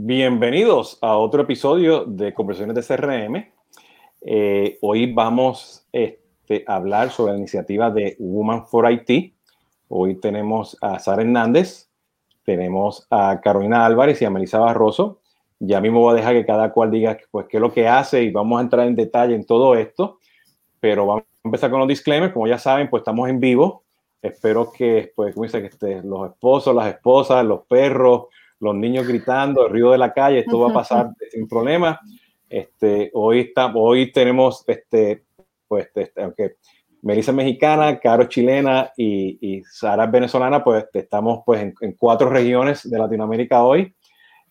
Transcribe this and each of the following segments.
Bienvenidos a otro episodio de Conversaciones de CRM. Eh, hoy vamos este, a hablar sobre la iniciativa de Woman for IT. Hoy tenemos a Sara Hernández, tenemos a Carolina Álvarez y a Melissa Barroso. Ya mismo voy a dejar que cada cual diga pues, qué es lo que hace y vamos a entrar en detalle en todo esto. Pero vamos a empezar con los disclaimers. Como ya saben, pues estamos en vivo. Espero que, pues, que este, los esposos, las esposas, los perros, los niños gritando, el río de la calle, esto va a pasar sin problema. Este, hoy, está, hoy tenemos, este, pues, este, aunque Melissa es mexicana, Caro chilena y, y Sara es venezolana, pues estamos pues, en, cuatro regiones de Latinoamérica hoy.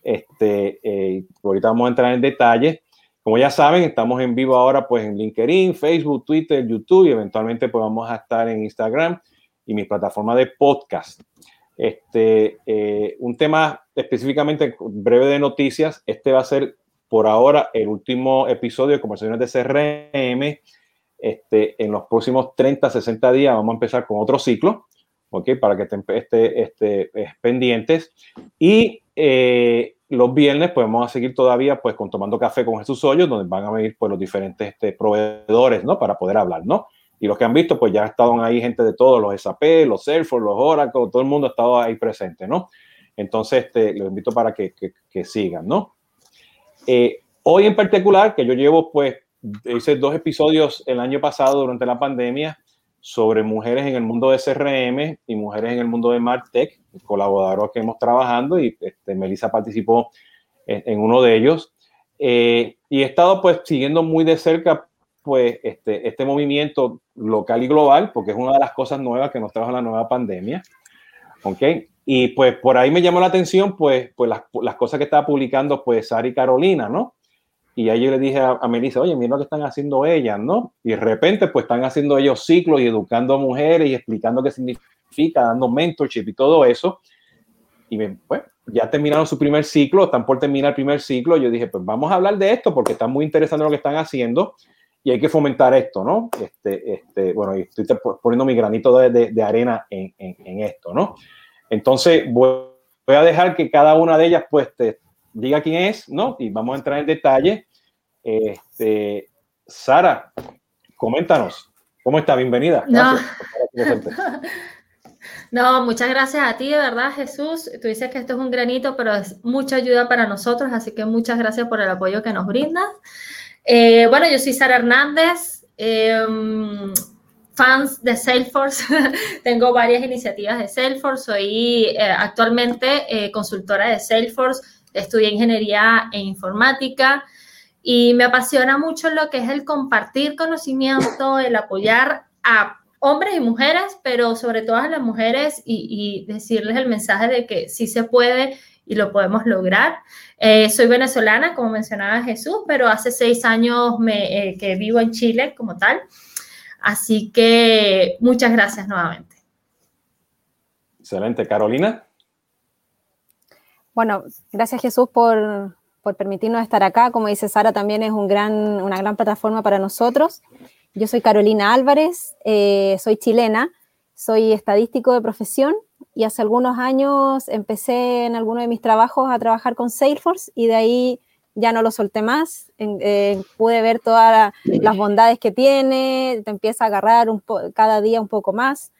Este, eh, ahorita vamos a entrar en detalle. Como ya saben, estamos en vivo ahora pues en LinkedIn, Facebook, Twitter, YouTube y eventualmente pues vamos a estar en Instagram y mi plataforma de podcast. Este, eh, un tema específicamente breve de noticias. Este va a ser por ahora el último episodio de conversaciones de CRM. Este, en los próximos 30, 60 días vamos a empezar con otro ciclo, ¿ok? Para que estén este, este, pendientes. Y eh, los viernes pues vamos a seguir todavía pues con Tomando Café con Jesús Hoyos, donde van a venir pues los diferentes este, proveedores, ¿no? Para poder hablar, ¿no? Y los que han visto, pues ya estaban ahí gente de todos, los SAP, los Salesforce, los Oracle, todo el mundo ha estado ahí presente, ¿no? Entonces, este, los invito para que, que, sigan, ¿no? Eh, hoy en particular, que yo llevo, pues, hice dos episodios el año pasado durante la pandemia sobre mujeres en el mundo de CRM y mujeres en el mundo de MarTech, colaboradores que hemos trabajando y este, Melissa participó en, uno de ellos. Eh, y he estado pues siguiendo muy de cerca pues este, este movimiento local y global, porque es una de las cosas nuevas que nos trajo la nueva pandemia. ¿Ok? Y pues por ahí me llamó la atención, pues, pues las, las cosas que estaba publicando, pues, Sari y Carolina, ¿no? Y ahí yo le dije a, a Melissa, oye, mira lo que están haciendo ellas, ¿no? Y de repente, pues, están haciendo ellos ciclos y educando a mujeres y explicando qué significa, dando mentorship y todo eso. Y me, pues, ya terminaron su primer ciclo, están por terminar el primer ciclo. Yo dije, pues vamos a hablar de esto porque está muy interesante lo que están haciendo y hay que fomentar esto, ¿no? Este, este, bueno, y estoy poniendo mi granito de, de, arena en, en, esto, ¿no? Entonces, voy, a dejar que cada una de ellas, pues, te diga quién es, ¿no? Y vamos a entrar en detalle. Este, Sara, coméntanos, ¿cómo está? Bienvenida. No. no, muchas gracias a ti, de verdad, Jesús. Tú dices que esto es un granito, pero es mucha ayuda para nosotros, así que muchas gracias por el apoyo que nos brindas. Eh, bueno, yo soy Sara Hernández, em, fans de Salesforce. Tengo varias iniciativas de Salesforce. Soy eh, actualmente eh, consultora de Salesforce. Estudié ingeniería e informática y me apasiona mucho lo que es el compartir conocimiento, el apoyar a hombres y mujeres, pero sobre todo a las mujeres y, y decirles el mensaje de que sí se puede y lo podemos lograr. Eh, soy venezolana, como mencionaba Jesús, pero hace seis años me, eh, que vivo en Chile como tal. Así que muchas gracias nuevamente. Excelente. Carolina. Bueno, gracias Jesús por, por permitirnos estar acá. Como dice Sara, también es un gran, una gran plataforma para nosotros. Yo soy Carolina Álvarez, eh, soy chilena, soy estadístico de profesión y hace algunos años empecé en alguno de mis trabajos a trabajar con Salesforce y de ahí ya no lo solté más, eh, pude ver todas las bondades que tiene, te empieza a agarrar un cada día un poco más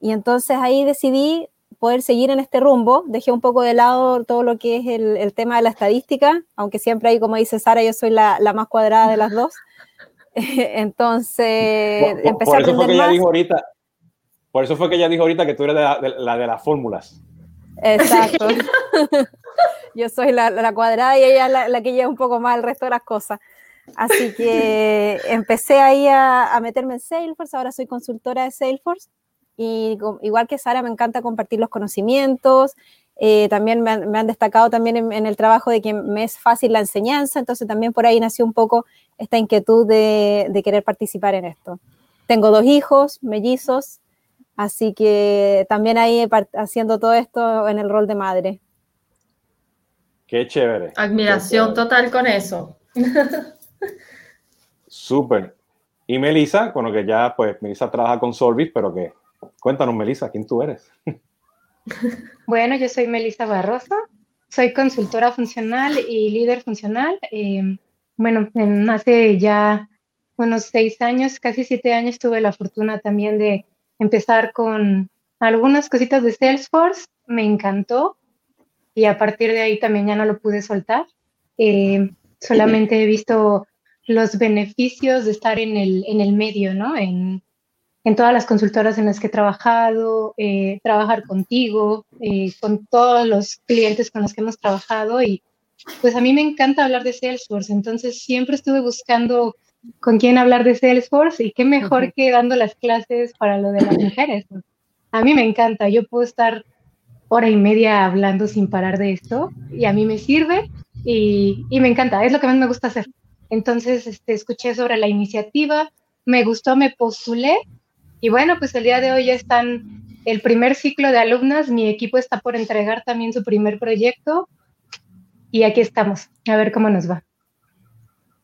y entonces ahí decidí poder seguir en este rumbo, dejé un poco de lado todo lo que es el, tema de la estadística, aunque siempre ahí, como dice Sara, yo soy la, la más cuadrada de las dos. Entonces, empecé a aprender más. ahorita, por eso fue que ella dijo ahorita que tú eres la de, las fórmulas. Exacto. Yo soy la, cuadrada y ella la, la, que lleva un poco más el resto de las cosas. Así que empecé ahí a, meterme en Salesforce, ahora soy consultora de Salesforce y igual que Sara me encanta compartir los conocimientos, eh, también me han, destacado también en, el trabajo de que me es fácil la enseñanza, entonces también por ahí nació un poco esta inquietud de, de querer participar en esto. Tengo dos hijos, mellizos, Así que también ahí haciendo todo esto en el rol de madre. Qué chévere. Admiración total con eso. Súper. Y Melissa, bueno, que ya pues Melissa trabaja con Solvis, pero que cuéntanos Melissa, ¿quién tú eres? bueno, yo soy Melissa Barroso, soy consultora funcional y líder funcional. Eh, bueno, hace ya unos seis años, casi siete años, tuve la fortuna también de empezar con algunas cositas de Salesforce. Me encantó y a partir de ahí también ya no lo pude soltar. Eh, solamente he visto los beneficios de estar en el, en el medio, ¿no? En, en todas las consultoras en las que he trabajado, eh, trabajar contigo, eh, con todos los clientes con los que hemos trabajado y pues a mí me encanta hablar de Salesforce, entonces siempre estuve buscando con quién hablar de Salesforce y qué mejor que dando las clases para lo de las mujeres. A mí me encanta, yo puedo estar hora y media hablando sin parar de esto y a mí me sirve y, y me encanta, es lo que más me gusta hacer. Entonces, este, escuché sobre la iniciativa, me gustó, me postulé y bueno, pues el día de hoy ya están el primer ciclo de alumnas, mi equipo está por entregar también su primer proyecto y aquí estamos, a ver cómo nos va.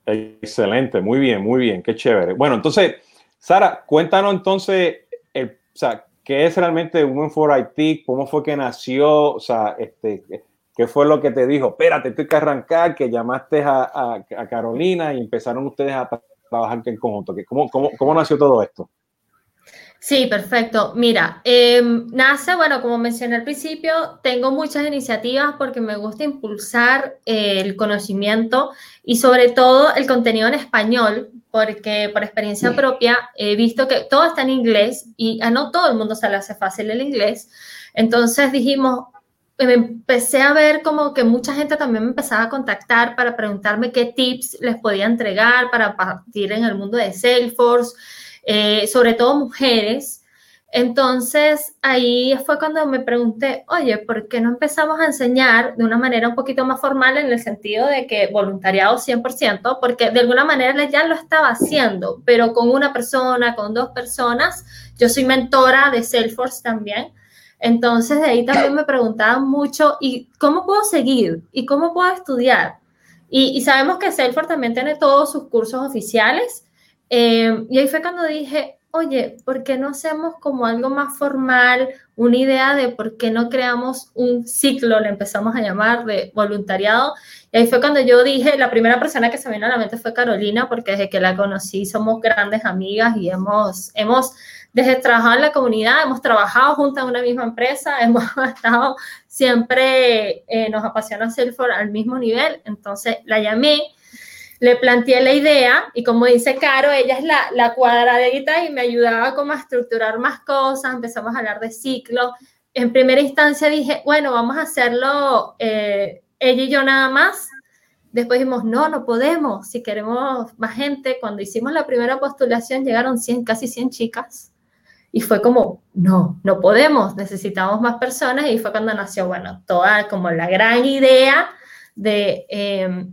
Excelente, muy bien, muy bien, qué chévere. Bueno, entonces, Sara, cuéntanos entonces, o sea, ¿qué es realmente Women for IT? ¿Cómo fue que nació? O sea, este, ¿qué fue lo que te dijo? Espérate, estoy que arrancar, que llamaste a, a, Carolina y empezaron ustedes a trabajar en conjunto. ¿Cómo, cómo, cómo nació todo esto? Sí, perfecto. Mira, em, nace, bueno, como mencioné al principio, tengo muchas iniciativas porque me gusta impulsar eh, el conocimiento y sobre todo el contenido en español, porque por experiencia propia he visto que todo está en inglés y a no todo el mundo se le hace fácil el inglés. Entonces dijimos, me empecé a ver como que mucha gente también me empezaba a contactar para preguntarme qué tips les podía entregar para partir en el mundo de Salesforce eh, sobre todo mujeres. Entonces ahí fue cuando me pregunté, oye, ¿por qué no empezamos a enseñar de una manera un poquito más formal en el sentido de que voluntariado 100%? Porque de alguna manera ya lo estaba haciendo, pero con una persona, con dos personas. Yo soy mentora de Salesforce también. Entonces de ahí también me preguntaban mucho, ¿y cómo puedo seguir? ¿Y cómo puedo estudiar? Y, y sabemos que Salesforce también tiene todos sus cursos oficiales Em, y ahí fue cuando dije, oye, ¿por qué no hacemos como algo más formal, una idea de por qué no creamos un ciclo, le empezamos a llamar, de voluntariado? Y ahí fue cuando yo dije, la primera persona que se me vino a la mente fue Carolina, porque desde que la conocí somos grandes amigas y hemos, hemos desde trabajar en la comunidad, hemos trabajado juntas en una misma empresa, hemos estado siempre, eh, nos apasiona Salesforce al mismo nivel, entonces la llamé le planteé la idea y como dice Caro, ella es la, la cuadradita y me ayudaba como a estructurar más cosas, empezamos a hablar de ciclo. En primera instancia dije, bueno, vamos a hacerlo eh, ella y yo nada más. Después dijimos, no, no podemos, si queremos más gente. Cuando hicimos la primera postulación llegaron 100, casi 100 chicas. Y fue como, no, no podemos, necesitamos más personas. Y fue cuando nació, bueno, toda como la gran idea de... Eh,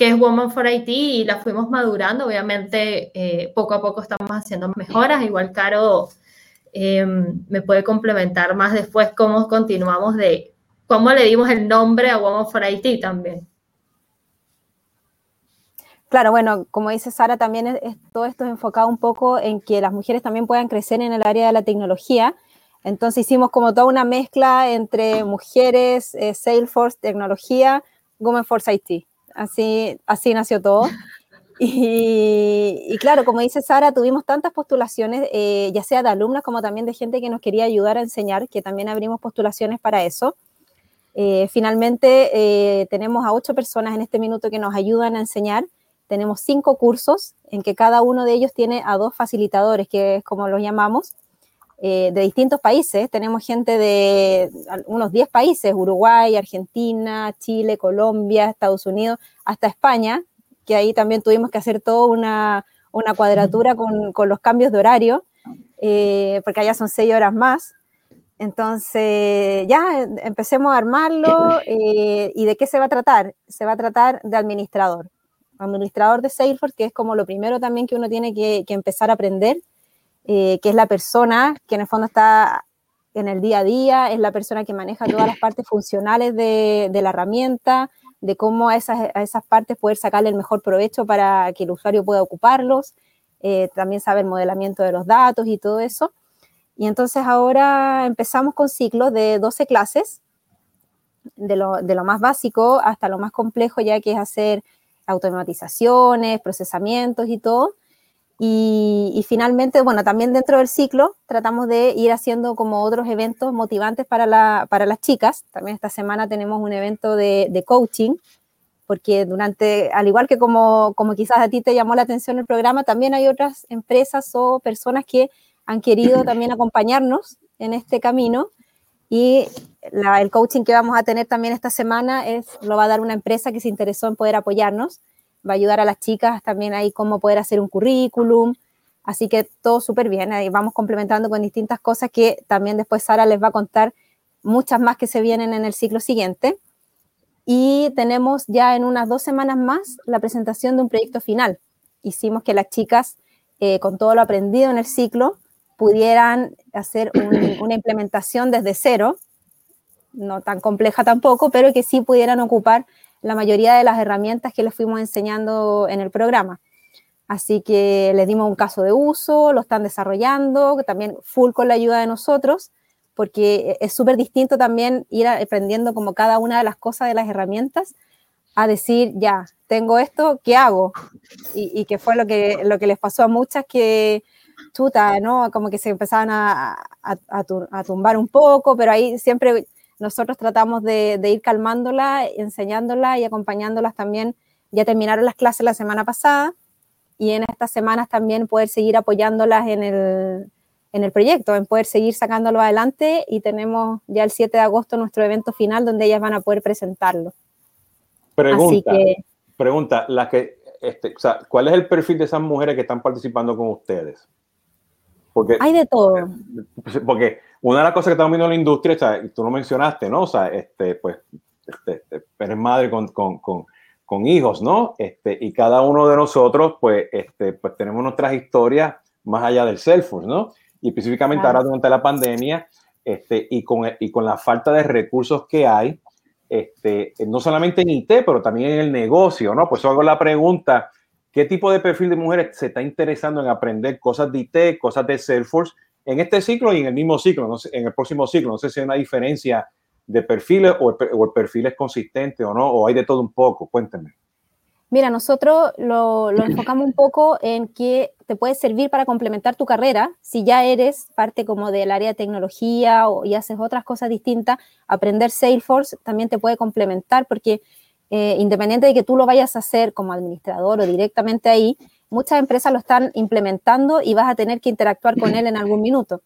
que es Woman for IT y la fuimos madurando. Obviamente, eh, poco a poco estamos haciendo mejoras. Igual Caro eh, me puede complementar más después cómo continuamos de cómo le dimos el nombre a Woman for IT también. Claro, bueno, como dice Sara, también todo esto es enfocado un poco en que las mujeres también puedan crecer en el área de la tecnología. Entonces hicimos como toda una mezcla entre mujeres, eh, Salesforce, tecnología, Women for IT así, así nació todo. Y, claro, como dice Sara, tuvimos tantas postulaciones, eh, ya sea de alumnas como también de gente que nos quería ayudar a enseñar, que también abrimos postulaciones para eso. Eh, finalmente, eh, tenemos a ocho personas en este minuto que nos ayudan a enseñar. Tenemos cinco cursos en que cada uno de ellos tiene a dos facilitadores, que es como los llamamos, de distintos países. Tenemos gente de unos 10 países, Uruguay, Argentina, Chile, Colombia, Estados Unidos, hasta España, que ahí también tuvimos que hacer toda una, una cuadratura con, con, los cambios de horario, eh, porque allá son seis horas más. Entonces, ya empecemos a armarlo. Eh, ¿Y de qué se va a tratar? Se va a tratar de administrador. Administrador de Salesforce, que es como lo primero también que uno tiene que, que empezar a aprender, eh, que es la persona que en el fondo está en el día a día, es la persona que maneja todas las partes funcionales de, la herramienta, de cómo a esas, a esas, partes poder sacarle el mejor provecho para que el usuario pueda ocuparlos. Eh, también sabe el modelamiento de los datos y todo eso. Y entonces ahora empezamos con ciclos de 12 clases. de lo, de lo más básico hasta lo más complejo, ya que es hacer automatizaciones, procesamientos y todo. Y, finalmente, bueno, también dentro del ciclo tratamos de ir haciendo como otros eventos motivantes para, la, para las chicas. También esta semana tenemos un evento de, de, coaching, porque durante, al igual que como, como quizás a ti te llamó la atención el programa, también hay otras empresas o personas que han querido también acompañarnos en este camino. Y el coaching que vamos a tener también esta semana es, lo va a dar una empresa que se interesó en poder apoyarnos va a ayudar a las chicas también ahí cómo poder hacer un currículum. Así que todo súper bien, ahí vamos complementando con distintas cosas que también después Sara les va a contar muchas más que se vienen en el ciclo siguiente. Y tenemos ya en unas dos semanas más la presentación de un proyecto final. Hicimos que las chicas, eh, con todo lo aprendido en el ciclo, pudieran hacer una implementación desde cero, no tan compleja tampoco, pero que sí pudieran ocupar la mayoría de las herramientas que les fuimos enseñando en el programa. Así que les dimos un caso de uso, lo están desarrollando, también full con la ayuda de nosotros, porque es súper distinto también ir aprendiendo como cada una de las cosas de las herramientas a decir, ya, tengo esto, ¿qué hago? Y, que fue lo que, lo que les pasó a muchas que, chuta, ¿no? Como que se empezaban a, a, a tumbar un poco, pero ahí siempre nosotros tratamos de, ir calmándola, enseñándola y acompañándolas también. Ya terminaron las clases la semana pasada y en estas semanas también poder seguir apoyándolas en el, en el proyecto, en poder seguir sacándolo adelante y tenemos ya el 7 de agosto nuestro evento final donde ellas van a poder presentarlo. Pregunta, pregunta la que, este, ¿cuál es el perfil de esas mujeres que están participando con ustedes? Porque, Hay de todo. Porque, una de las cosas que estamos viendo en la industria, o sea, tú lo mencionaste, ¿no? O sea, este, pues, este, eres madre con, con, con, con, hijos, ¿no? Este, y cada uno de nosotros, pues, este, pues tenemos nuestras historias más allá del Salesforce, ¿no? Y específicamente ahora durante la pandemia, este, y, con, y con la falta de recursos que hay, este, no solamente en IT, pero también en el negocio, ¿no? Pues hago la pregunta, ¿Qué tipo de perfil de mujeres se está interesando en aprender cosas de IT, cosas de Salesforce en este ciclo y en el mismo ciclo, no sé, en el próximo ciclo? No sé si hay una diferencia de perfiles o el, perfil es consistente o no, o hay de todo un poco. Cuéntenme. Mira, nosotros lo, enfocamos un poco en que te puede servir para complementar tu carrera. Si ya eres parte como del área de tecnología o y haces otras cosas distintas, aprender Salesforce también te puede complementar porque eh, independiente de que tú lo vayas a hacer como administrador o directamente ahí, muchas empresas lo están implementando y vas a tener que interactuar con él en algún minuto.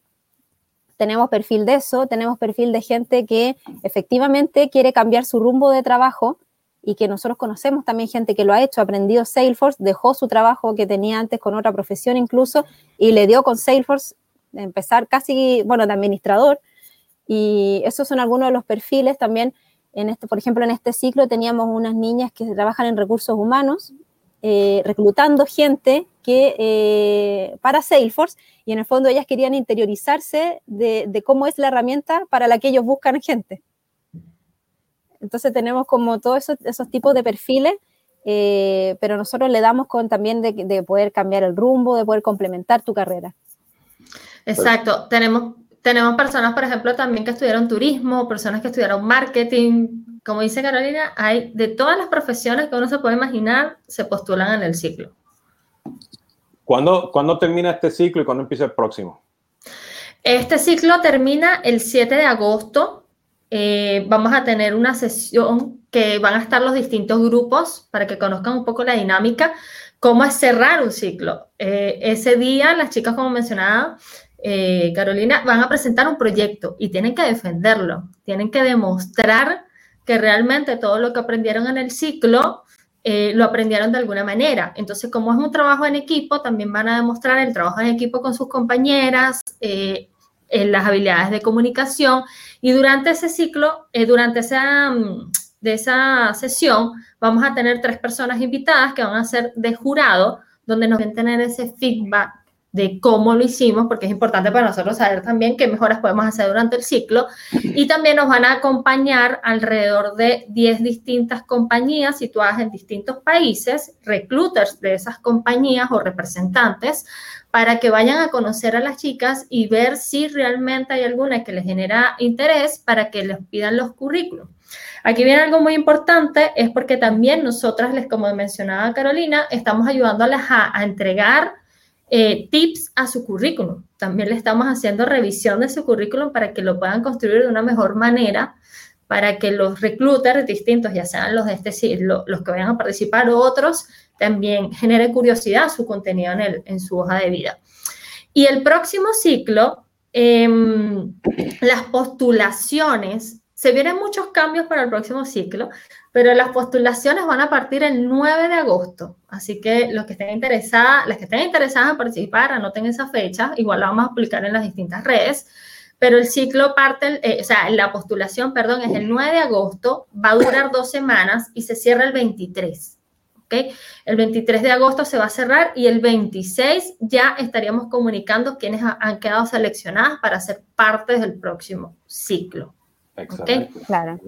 Tenemos perfil de eso, tenemos perfil de gente que efectivamente quiere cambiar su rumbo de trabajo y que nosotros conocemos también gente que lo ha hecho, ha aprendido Salesforce, dejó su trabajo que tenía antes con otra profesión incluso y le dio con Salesforce empezar casi, bueno, de administrador. Y esos son algunos de los perfiles también este, por ejemplo, en este ciclo teníamos unas niñas que trabajan en recursos humanos, eh, reclutando gente que, eh, para Salesforce y en el fondo ellas querían interiorizarse de, cómo es la herramienta para la que ellos buscan gente. Entonces tenemos como todos esos, tipos de perfiles, eh, pero nosotros le damos con también de, de, poder cambiar el rumbo, de poder complementar tu carrera. Exacto, tenemos tenemos personas, por ejemplo, también que estudiaron turismo, personas que estudiaron marketing. Como dice Carolina, hay de todas las profesiones que uno se puede imaginar, se postulan en el ciclo. ¿Cuándo, ¿cuándo termina este ciclo y cuándo empieza el próximo? Este ciclo termina el 7 de agosto. Eh, vamos a tener una sesión que van a estar los distintos grupos para que conozcan un poco la dinámica, cómo es cerrar un ciclo. Eh, ese día, las chicas, como mencionaba, eh, Carolina, van a presentar un proyecto y tienen que defenderlo, tienen que demostrar que realmente todo lo que aprendieron en el ciclo eh, lo aprendieron de alguna manera. Entonces, como es un trabajo en equipo, también van a demostrar el trabajo en equipo con sus compañeras, eh, en las habilidades de comunicación y durante ese ciclo, durante esa, mm, de esa sesión, vamos a tener tres personas invitadas que van a ser de jurado, donde nos van a tener ese feedback de cómo lo hicimos, porque es importante para nosotros saber también qué mejoras podemos hacer durante el ciclo. Y también nos van a acompañar alrededor de 10 distintas compañías situadas en distintos países, recruiters de esas compañías o representantes, para que vayan a conocer a las chicas y ver si realmente hay alguna que les genera interés para que les pidan los currículos. Aquí viene algo muy importante, es porque también nosotras, les, como mencionaba Carolina, estamos ayudándoles a, a entregar eh, tips a su currículum. También le estamos haciendo revisión de su currículum para que lo puedan construir de una mejor manera, para que los recluters distintos, ya sean los de este los, los que vayan a participar o otros, también genere curiosidad su contenido en, el, en su hoja de vida. Y el próximo ciclo, em, las postulaciones, se vienen muchos cambios para el próximo ciclo, pero las postulaciones van a partir el 9 de agosto, así que los que estén interesadas, las que estén interesadas en participar, anoten esa fecha, igual la vamos a publicar en las distintas redes, pero el ciclo parte, eh, o sea, la postulación, perdón, es el 9 de agosto, va a durar dos semanas y se cierra el 23. ¿ok? El 23 de agosto se va a cerrar y el 26 ya estaríamos comunicando quiénes han quedado seleccionadas para ser parte del próximo ciclo. ¿Okay? Claro.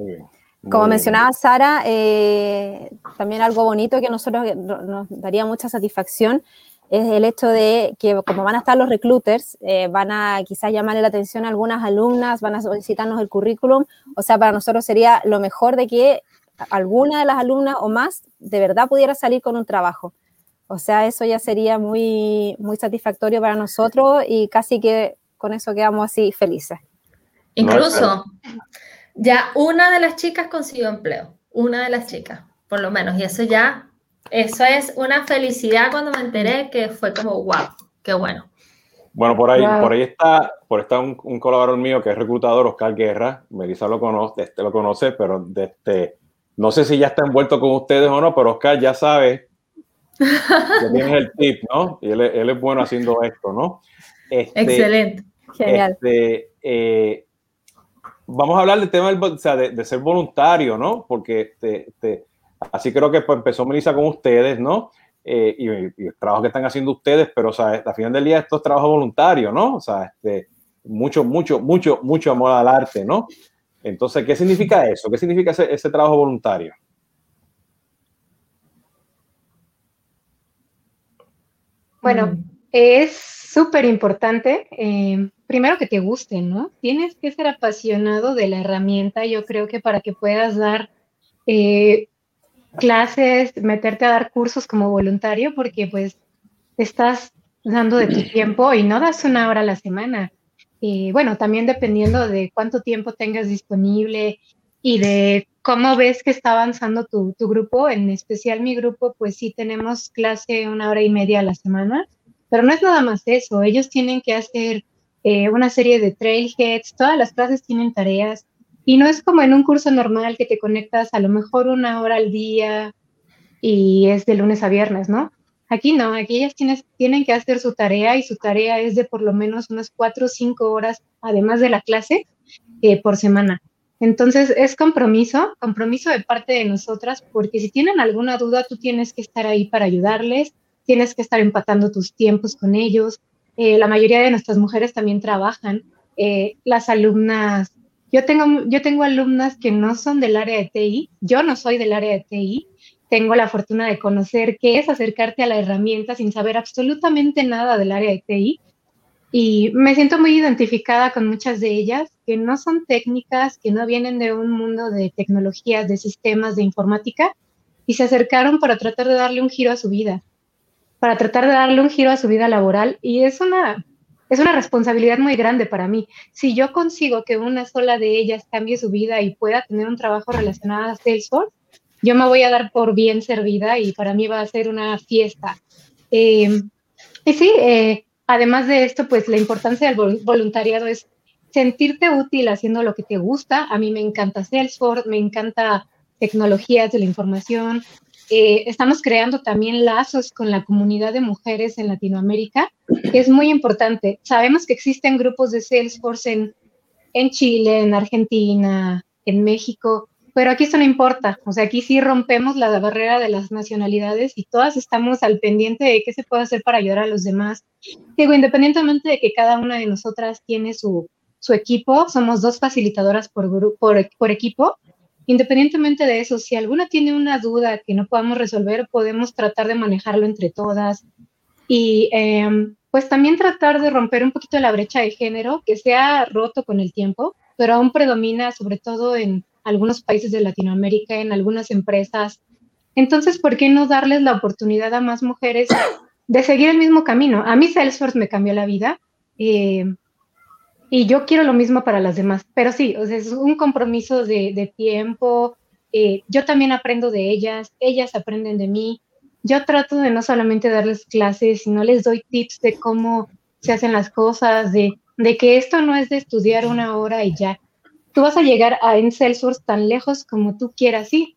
Como mencionaba Sara, eh, también algo bonito que a nosotros nos daría mucha satisfacción es el hecho de que como van a estar los recruiters, eh, van a quizás llamarle la atención a algunas alumnas, van a solicitarnos el currículum, o sea, para nosotros sería lo mejor de que alguna de las alumnas o más de verdad pudiera salir con un trabajo. O sea, eso ya sería muy, muy satisfactorio para nosotros y casi que con eso quedamos así felices. Incluso, ya una de las chicas consiguió empleo, una de las chicas, por lo menos, y eso ya, eso es una felicidad cuando me enteré que fue como, wow, qué bueno. Bueno, por ahí, por ahí está, por está un, colaborador mío que es reclutador, Oscar Guerra. Melissa lo conoce, este lo conoce, pero de este, no sé si ya está envuelto con ustedes o no, pero Oscar ya sabe que tienes el tip, ¿no? Y él, él, es bueno haciendo esto, ¿no? Este, Excelente. Genial. Este, eh, vamos a hablar del tema de, ser voluntario, ¿no? Porque así creo que pues, empezó Melissa con ustedes, ¿no? Eh, y, el trabajo que están haciendo ustedes, pero, o sea, al final del día esto es trabajo voluntario, ¿no? O sea, este, mucho, mucho, mucho, mucho amor al arte, ¿no? Entonces, ¿qué significa eso? ¿Qué significa ese, trabajo voluntario? Bueno, es súper importante. Eh, primero que te guste, ¿no? Tienes que ser apasionado de la herramienta, yo creo que para que puedas dar eh, clases, meterte a dar cursos como voluntario, porque pues estás dando de tu tiempo y no das una hora a la semana. Y bueno, también dependiendo de cuánto tiempo tengas disponible y de cómo ves que está avanzando tu, tu grupo, en especial mi grupo, pues sí tenemos clase una hora y media a la semana, pero no es nada más eso, ellos tienen que hacer eh, una serie de trailheads, todas las clases tienen tareas y no es como en un curso normal que te conectas a lo mejor una hora al día y es de lunes a viernes, ¿no? Aquí no, aquí ellas tienen que hacer su tarea y su tarea es de por lo menos unas cuatro o cinco horas, además de la clase, eh, por semana. Entonces es compromiso, compromiso de parte de nosotras, porque si tienen alguna duda, tú tienes que estar ahí para ayudarles, tienes que estar empatando tus tiempos con ellos, eh, la mayoría de nuestras mujeres también trabajan. Eh, las alumnas, yo tengo, yo tengo alumnas que no son del área de TI, yo no soy del área de TI, tengo la fortuna de conocer qué es acercarte a la herramienta sin saber absolutamente nada del área de TI. Y me siento muy identificada con muchas de ellas que no son técnicas, que no vienen de un mundo de tecnologías, de sistemas, de informática, y se acercaron para tratar de darle un giro a su vida para tratar de darle un giro a su vida laboral y es una, es una responsabilidad muy grande para mí. Si yo consigo que una sola de ellas cambie su vida y pueda tener un trabajo relacionado a Salesforce, yo me voy a dar por bien servida y para mí va a ser una fiesta. Eh, y sí, eh, además de esto, pues la importancia del voluntariado es sentirte útil haciendo lo que te gusta. A mí me encanta Salesforce, me encanta tecnologías de la información, eh, estamos creando también lazos con la comunidad de mujeres en Latinoamérica, que es muy importante. Sabemos que existen grupos de Salesforce en, en Chile, en Argentina, en México, pero aquí eso no importa, o sea, aquí sí rompemos la barrera de las nacionalidades y todas estamos al pendiente de qué se puede hacer para ayudar a los demás. Digo, independientemente de que cada una de nosotras tiene su, su equipo, somos dos facilitadoras por, por, por equipo, independientemente de eso, si alguna tiene una duda que no podamos resolver, podemos tratar de manejarlo entre todas y em, pues también tratar de romper un poquito la brecha de género que se ha roto con el tiempo, pero aún predomina sobre todo en algunos países de Latinoamérica, en algunas empresas. Entonces, ¿por qué no darles la oportunidad a más mujeres de seguir el mismo camino? A mí Salesforce me cambió la vida eh, y yo quiero lo mismo para las demás, pero sí, es un compromiso de, tiempo. Eh, yo también aprendo de ellas, ellas aprenden de mí. Yo trato de no solamente darles clases, sino les doy tips de cómo se hacen las cosas, de, de que esto no es de estudiar una hora y ya, tú vas a llegar a en Salesforce tan lejos como tú quieras, sí,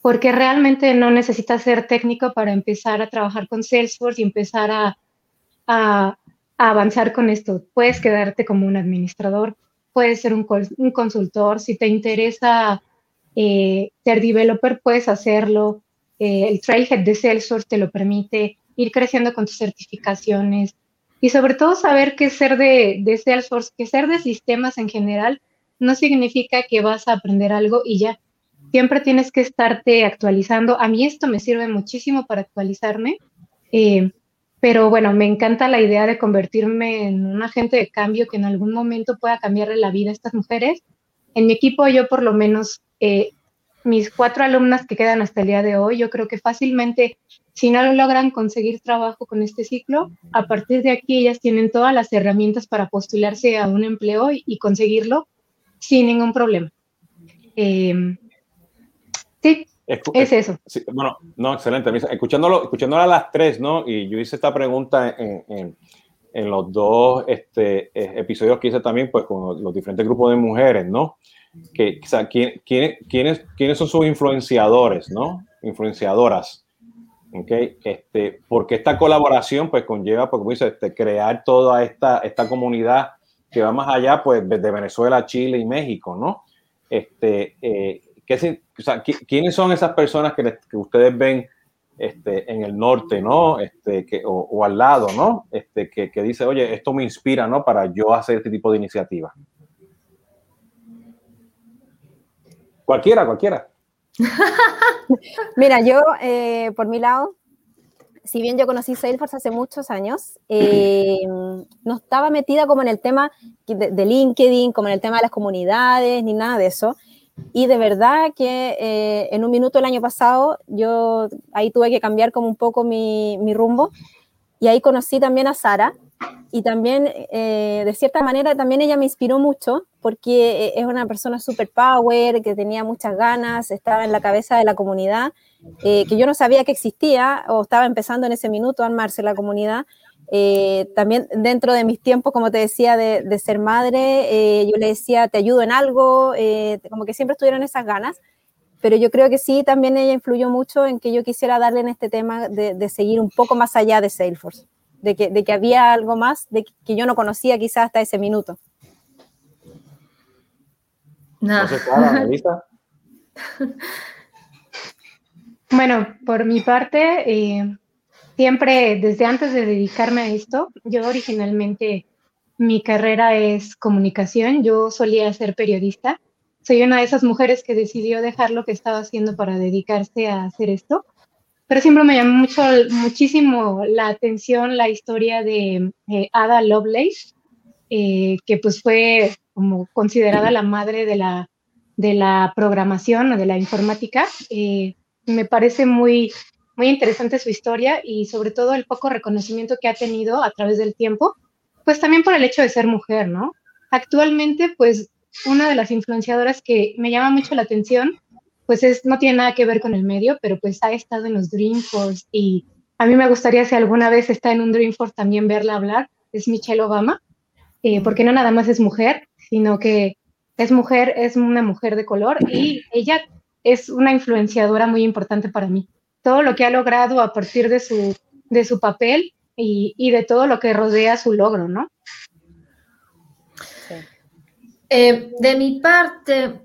porque realmente no necesitas ser técnico para empezar a trabajar con Salesforce y empezar a, a, avanzar con esto. Puedes quedarte como un administrador, puedes ser un, un consultor, si te interesa eh, ser developer, puedes hacerlo. Eh, el Trailhead de Salesforce te lo permite ir creciendo con tus certificaciones y sobre todo saber que ser de, de Salesforce, que ser de sistemas en general, no significa que vas a aprender algo y ya. Siempre tienes que estarte actualizando. A mí esto me sirve muchísimo para actualizarme, eh, pero bueno, me encanta la idea de convertirme en un agente de cambio que en algún momento pueda cambiarle la vida a estas mujeres. En mi equipo yo por lo menos, eh, mis cuatro alumnas que quedan hasta el día de hoy, yo creo que fácilmente, si no lo logran conseguir trabajo con este ciclo, a partir de aquí ellas tienen todas las herramientas para postularse a un empleo y conseguirlo sin ningún problema. Eh, sí, es eso. bueno, no, excelente. Escuchándolo, escuchándolo a las tres, ¿no? Y yo hice esta pregunta en, en, los dos este, eh, episodios que hice también, pues con los diferentes grupos de mujeres, ¿no? Que, o sea, ¿quién, quiénes, ¿quiénes son sus influenciadores, ¿no? Influenciadoras. ¿ok? Este, porque esta colaboración pues conlleva, pues, como dice, este, crear toda esta, esta comunidad que va más allá pues, de Venezuela, Chile y México, ¿no? Este, eh, ¿qué, o sea, ¿Quiénes son esas personas que, que, ustedes ven este, en el norte, ¿no? Este, que, o, o, al lado, ¿no? Este, que, que, dice, oye, esto me inspira, ¿no? Para yo hacer este tipo de iniciativa. Cualquiera, cualquiera. Mira, yo, eh, por mi lado, si bien yo conocí Salesforce hace muchos años, eh, no estaba metida como en el tema de, LinkedIn, como en el tema de las comunidades, ni nada de eso. Y de verdad que eh, en un minuto el año pasado yo ahí tuve que cambiar como un poco mi, mi rumbo y ahí conocí también a Sara y también eh, de cierta manera también ella me inspiró mucho porque es una persona super power, que tenía muchas ganas, estaba en la cabeza de la comunidad eh, que yo no sabía que existía o estaba empezando en ese minuto a armarse la comunidad. Eh, también dentro de mis tiempos, como te decía, de, ser madre, eh, yo le decía, te ayudo en algo, como que siempre estuvieron esas ganas, pero yo creo que sí, también ella influyó mucho en que yo quisiera darle en este tema de, seguir un poco más allá de Salesforce, de que, de que había algo más de que yo no conocía quizás hasta ese minuto. No. Bueno, por mi parte, eh, siempre desde antes de dedicarme a esto, yo originalmente mi carrera es comunicación, yo solía ser periodista, soy una de esas mujeres que decidió dejar lo que estaba haciendo para dedicarse a hacer esto, pero siempre me llamó mucho, muchísimo la atención la historia de eh, Ada Lovelace, eh, que pues fue como considerada la madre de la, de la programación o de la informática. Me parece muy, muy interesante su historia y sobre todo el poco reconocimiento que ha tenido a través del tiempo, pues también por el hecho de ser mujer, ¿no? Actualmente, pues una de las influenciadoras que me llama mucho la atención, pues es, no tiene nada que ver con el medio, pero pues ha estado en los Dreamforce y a mí me gustaría si alguna vez está en un Dreamforce también verla hablar, es Michelle Obama, eh, porque no nada más es mujer, sino que es mujer, es una mujer de color y ella es una influenciadora muy importante para mí. Todo lo que ha logrado a partir de su, de su papel y, de todo lo que rodea su logro, ¿no? Eh, de mi parte,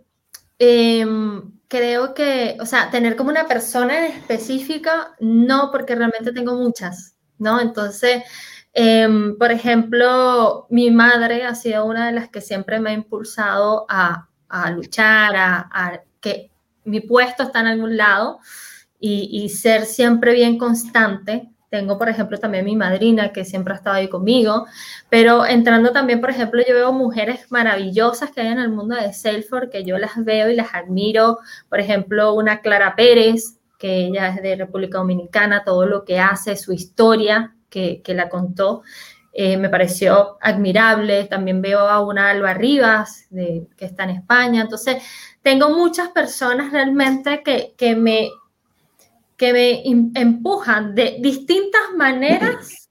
em, creo que, o sea, tener como una persona específica, no, porque realmente tengo muchas, ¿no? Entonces, em, por ejemplo, mi madre ha sido una de las que siempre me ha impulsado a, luchar, a, que mi puesto está en algún lado y, y ser siempre bien constante tengo, por ejemplo, también mi madrina que siempre ha estado ahí conmigo, pero entrando también, por ejemplo, yo veo mujeres maravillosas que hay en el mundo de Salesforce, que yo las veo y las admiro. Por ejemplo, una Clara Pérez, que ella es de República Dominicana, todo lo que hace, su historia que, que la contó. Eh, me pareció admirable. También veo a una Alba Rivas, de, que está en España. Entonces, tengo muchas personas realmente que, que me que me empujan de distintas maneras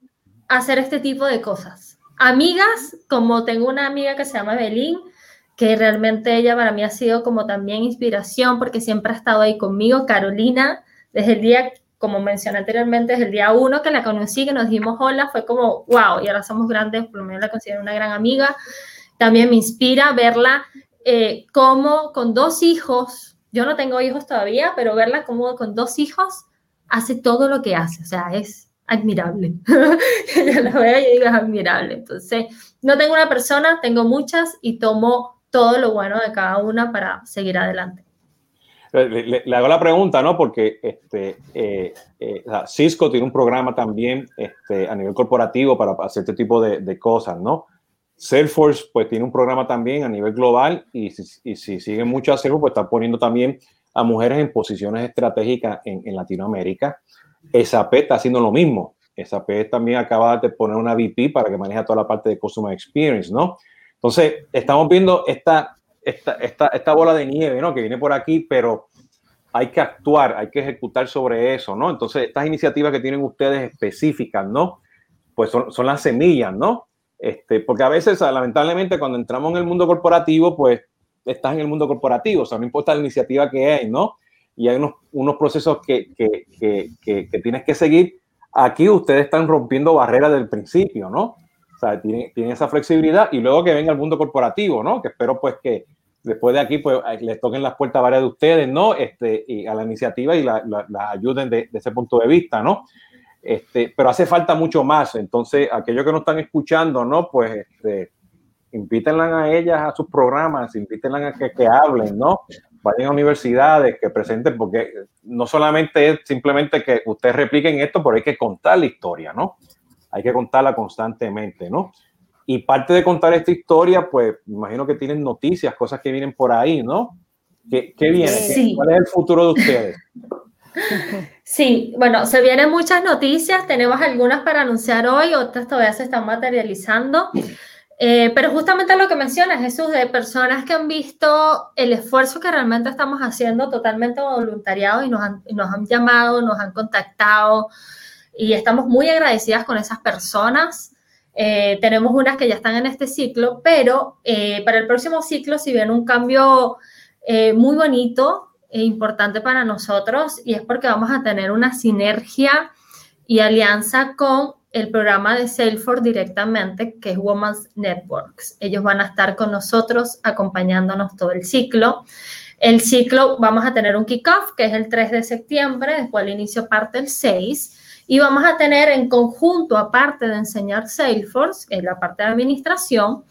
a hacer este tipo de cosas. Amigas, como tengo una amiga que se llama Belín, que realmente ella para mí ha sido como también inspiración porque siempre ha estado ahí conmigo. Carolina, desde el día, como mencioné anteriormente, desde el día uno que la conocí, que nos dimos hola, fue como, wow, y ahora somos grandes, por lo menos la considero una gran amiga. También me inspira verla eh, como con dos hijos, yo no tengo hijos todavía, pero verla como con dos hijos hace todo lo que hace, o sea, es admirable. yo la veo y digo, es admirable. Entonces, no tengo una persona, tengo muchas y tomo todo lo bueno de cada una para seguir adelante. Le, hago la pregunta, ¿no? Porque este, eh, eh, Cisco tiene un programa también este, a nivel corporativo para hacer este tipo de, de cosas, ¿no? Salesforce pues tiene un programa también a nivel global y si, y si sigue mucho a Salesforce pues está poniendo también a mujeres en posiciones estratégicas en, en Latinoamérica. SAP está haciendo lo mismo. SAP también acaba de poner una VP para que maneje toda la parte de Customer Experience, ¿no? Entonces, estamos viendo esta, esta, esta, esta bola de nieve, ¿no? Que viene por aquí, pero hay que actuar, hay que ejecutar sobre eso, ¿no? Entonces, estas iniciativas que tienen ustedes específicas, ¿no? Pues son, son las semillas, ¿no? Este, porque a veces, lamentablemente, cuando entramos en el mundo corporativo, pues estás en el mundo corporativo, o sea, no importa la iniciativa que hay, ¿no? Y hay unos, unos procesos que, que, que, tienes que seguir. Aquí ustedes están rompiendo barreras del principio, ¿no? O sea, tienen, tienen, esa flexibilidad y luego que venga el mundo corporativo, ¿no? Que espero pues que después de aquí pues les toquen las puertas a varias de ustedes, ¿no? Este, y a la iniciativa y la, la, ayuden de, de, ese punto de vista, ¿no? Este, pero hace falta mucho más. Entonces, aquellos que no están escuchando, ¿no? Pues este, invítenla a ellas a sus programas, invítenla a que, que hablen, ¿no? Vayan a universidades, que presenten, porque no solamente es simplemente que ustedes repliquen esto, pero hay que contar la historia, ¿no? Hay que contarla constantemente, ¿no? Y parte de contar esta historia, pues imagino que tienen noticias, cosas que vienen por ahí, ¿no? ¿Qué, qué viene? Sí. ¿Cuál es el futuro de ustedes? Sí, bueno, se vienen muchas noticias, tenemos algunas para anunciar hoy, otras todavía se están materializando, eh, pero justamente lo que mencionas, Jesús, de personas que han visto el esfuerzo que realmente estamos haciendo totalmente voluntariado y nos han, nos han llamado, nos han contactado y estamos muy agradecidas con esas personas. Eh, tenemos unas que ya están en este ciclo, pero eh, para el próximo ciclo, si viene un cambio muy bonito, importante para nosotros y es porque vamos a tener una sinergia y alianza con el programa de Salesforce directamente, que es Women's Networks. Ellos van a estar con nosotros acompañándonos todo el ciclo. El ciclo vamos a tener un kickoff, que es el 3 de septiembre, después el inicio parte el 6, y vamos a tener en conjunto, aparte de enseñar Salesforce, en la parte de administración,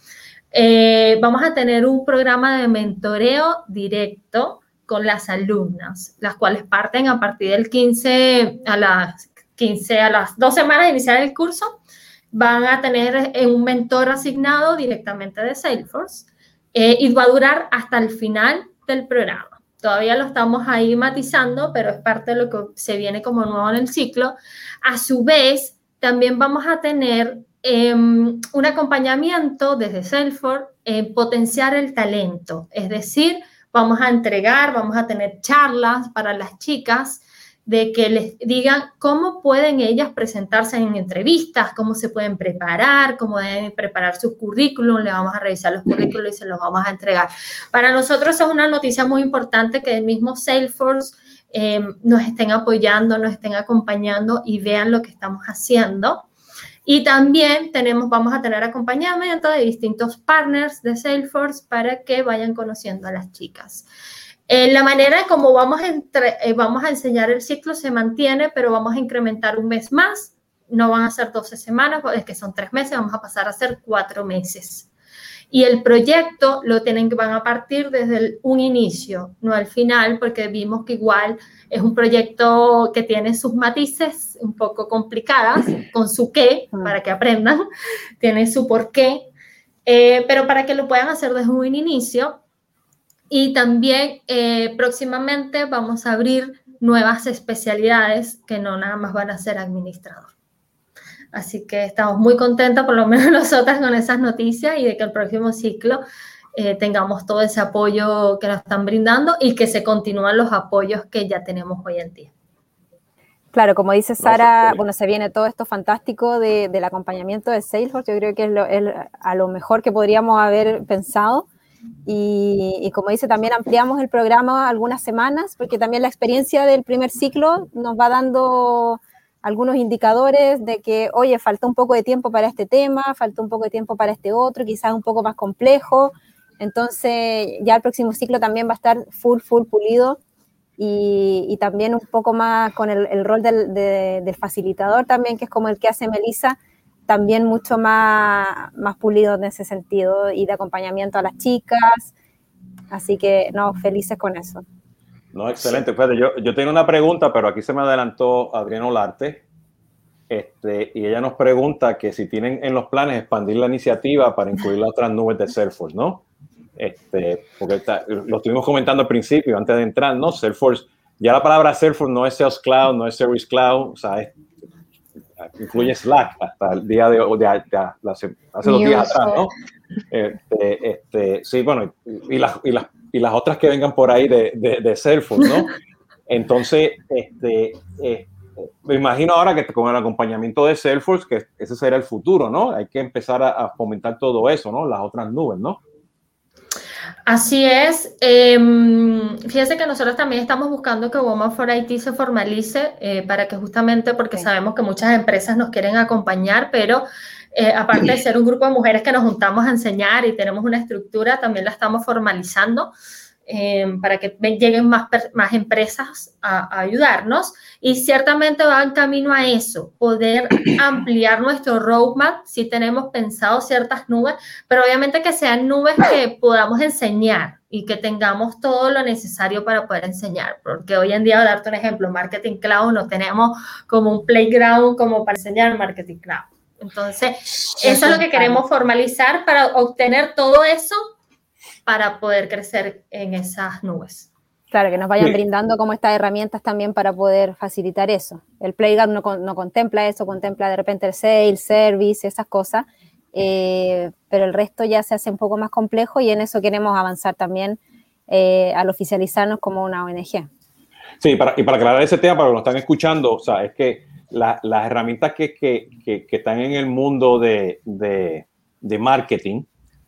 eh, vamos a tener un programa de mentoreo directo con las alumnas, las cuales parten a partir del 15 a las 15 a las dos semanas de iniciar el curso, van a tener eh, un mentor asignado directamente de Salesforce eh, y va a durar hasta el final del programa. Todavía lo estamos ahí matizando, pero es parte de lo que se viene como nuevo en el ciclo. A su vez, también vamos a tener em, un acompañamiento desde Salesforce en potenciar el talento, es decir, vamos a entregar, vamos a tener charlas para las chicas de que les digan cómo pueden ellas presentarse en entrevistas, cómo se pueden preparar, cómo deben preparar su currículum, le vamos a revisar los currículos y se los vamos a entregar. Para nosotros es una noticia muy importante que el mismo Salesforce eh, nos estén apoyando, nos estén acompañando y vean lo que estamos haciendo. Y también tenemos, vamos a tener acompañamiento de distintos partners de Salesforce para que vayan conociendo a las chicas. Eh, la manera como vamos a, eh, vamos a enseñar el ciclo se mantiene, pero vamos a incrementar un mes más. No van a ser 12 semanas, es que son tres meses, vamos a pasar a ser cuatro meses. Y el proyecto lo tienen que van a partir desde un inicio, no al final, porque vimos que igual es un proyecto que tiene sus matices un poco complicadas, con su qué, para que aprendan, tiene su por qué, eh, pero para que lo puedan hacer desde un inicio. Y también eh, próximamente vamos a abrir nuevas especialidades que no nada más van a ser administrador. Así que estamos muy contentas, por lo menos nosotras, con esas noticias y de que el próximo ciclo eh, tengamos todo ese apoyo que nos están brindando y que se continúan los apoyos que ya tenemos hoy en día. Claro, como dice Sara, bueno, se viene todo esto fantástico del acompañamiento de Salesforce, yo creo que es, a lo mejor que podríamos haber pensado. Y, y, como dice, también ampliamos el programa algunas semanas, porque también la experiencia del primer ciclo nos va dando algunos indicadores de que, oye, falta un poco de tiempo para este tema, falta un poco de tiempo para este otro, quizás un poco más complejo. Entonces, ya el próximo ciclo también va a estar full, full pulido y, también un poco más con el, rol del, facilitador también, que es como el que hace Melissa, también mucho más, más pulido en ese sentido y de acompañamiento a las chicas. Así que, no, felices con eso. No, excelente. yo, yo tengo una pregunta, pero aquí se me adelantó Adriano Olarte. Este, y ella nos pregunta que si tienen en los planes expandir la iniciativa para incluir las otras nubes de Salesforce, ¿no? Este, porque lo estuvimos comentando al principio, antes de entrar, ¿no? Salesforce, ya la palabra Salesforce no es Sales Cloud, no es Service Cloud, o sea, incluye Slack hasta el día de, de, hace dos días atrás, ¿no? Este, este, sí, bueno, y las, y las y las otras que vengan por ahí de, de, Salesforce, ¿no? Entonces, este, eh, me imagino ahora que con el acompañamiento de Salesforce, que ese será el futuro, ¿no? Hay que empezar a, fomentar todo eso, ¿no? Las otras nubes, ¿no? Así es. Eh, fíjese que nosotros también estamos buscando que Woman for IT se formalice eh, para que justamente, porque sabemos que muchas empresas nos quieren acompañar, pero eh, aparte de ser un grupo de mujeres que nos juntamos a enseñar y tenemos una estructura, también la estamos formalizando eh, para que lleguen más, más empresas a, ayudarnos. Y ciertamente va en camino a eso, poder ampliar nuestro roadmap si tenemos pensado ciertas nubes, pero obviamente que sean nubes que podamos enseñar y que tengamos todo lo necesario para poder enseñar. Porque hoy en día, darte un ejemplo, Marketing Cloud no tenemos como un playground como para enseñar Marketing Cloud. Entonces, eso es lo que queremos formalizar para obtener todo eso para poder crecer en esas nubes. Claro, que nos vayan brindando como estas herramientas también para poder facilitar eso. El Playground no, contempla eso, contempla de repente el sales, service, esas cosas, eh, pero el resto ya se hace un poco más complejo y en eso queremos avanzar también eh, al oficializarnos como una ONG. Sí, para, y para aclarar ese tema, para los que nos están escuchando, o sea, es que las herramientas que, que, que, están en el mundo de, de, de marketing,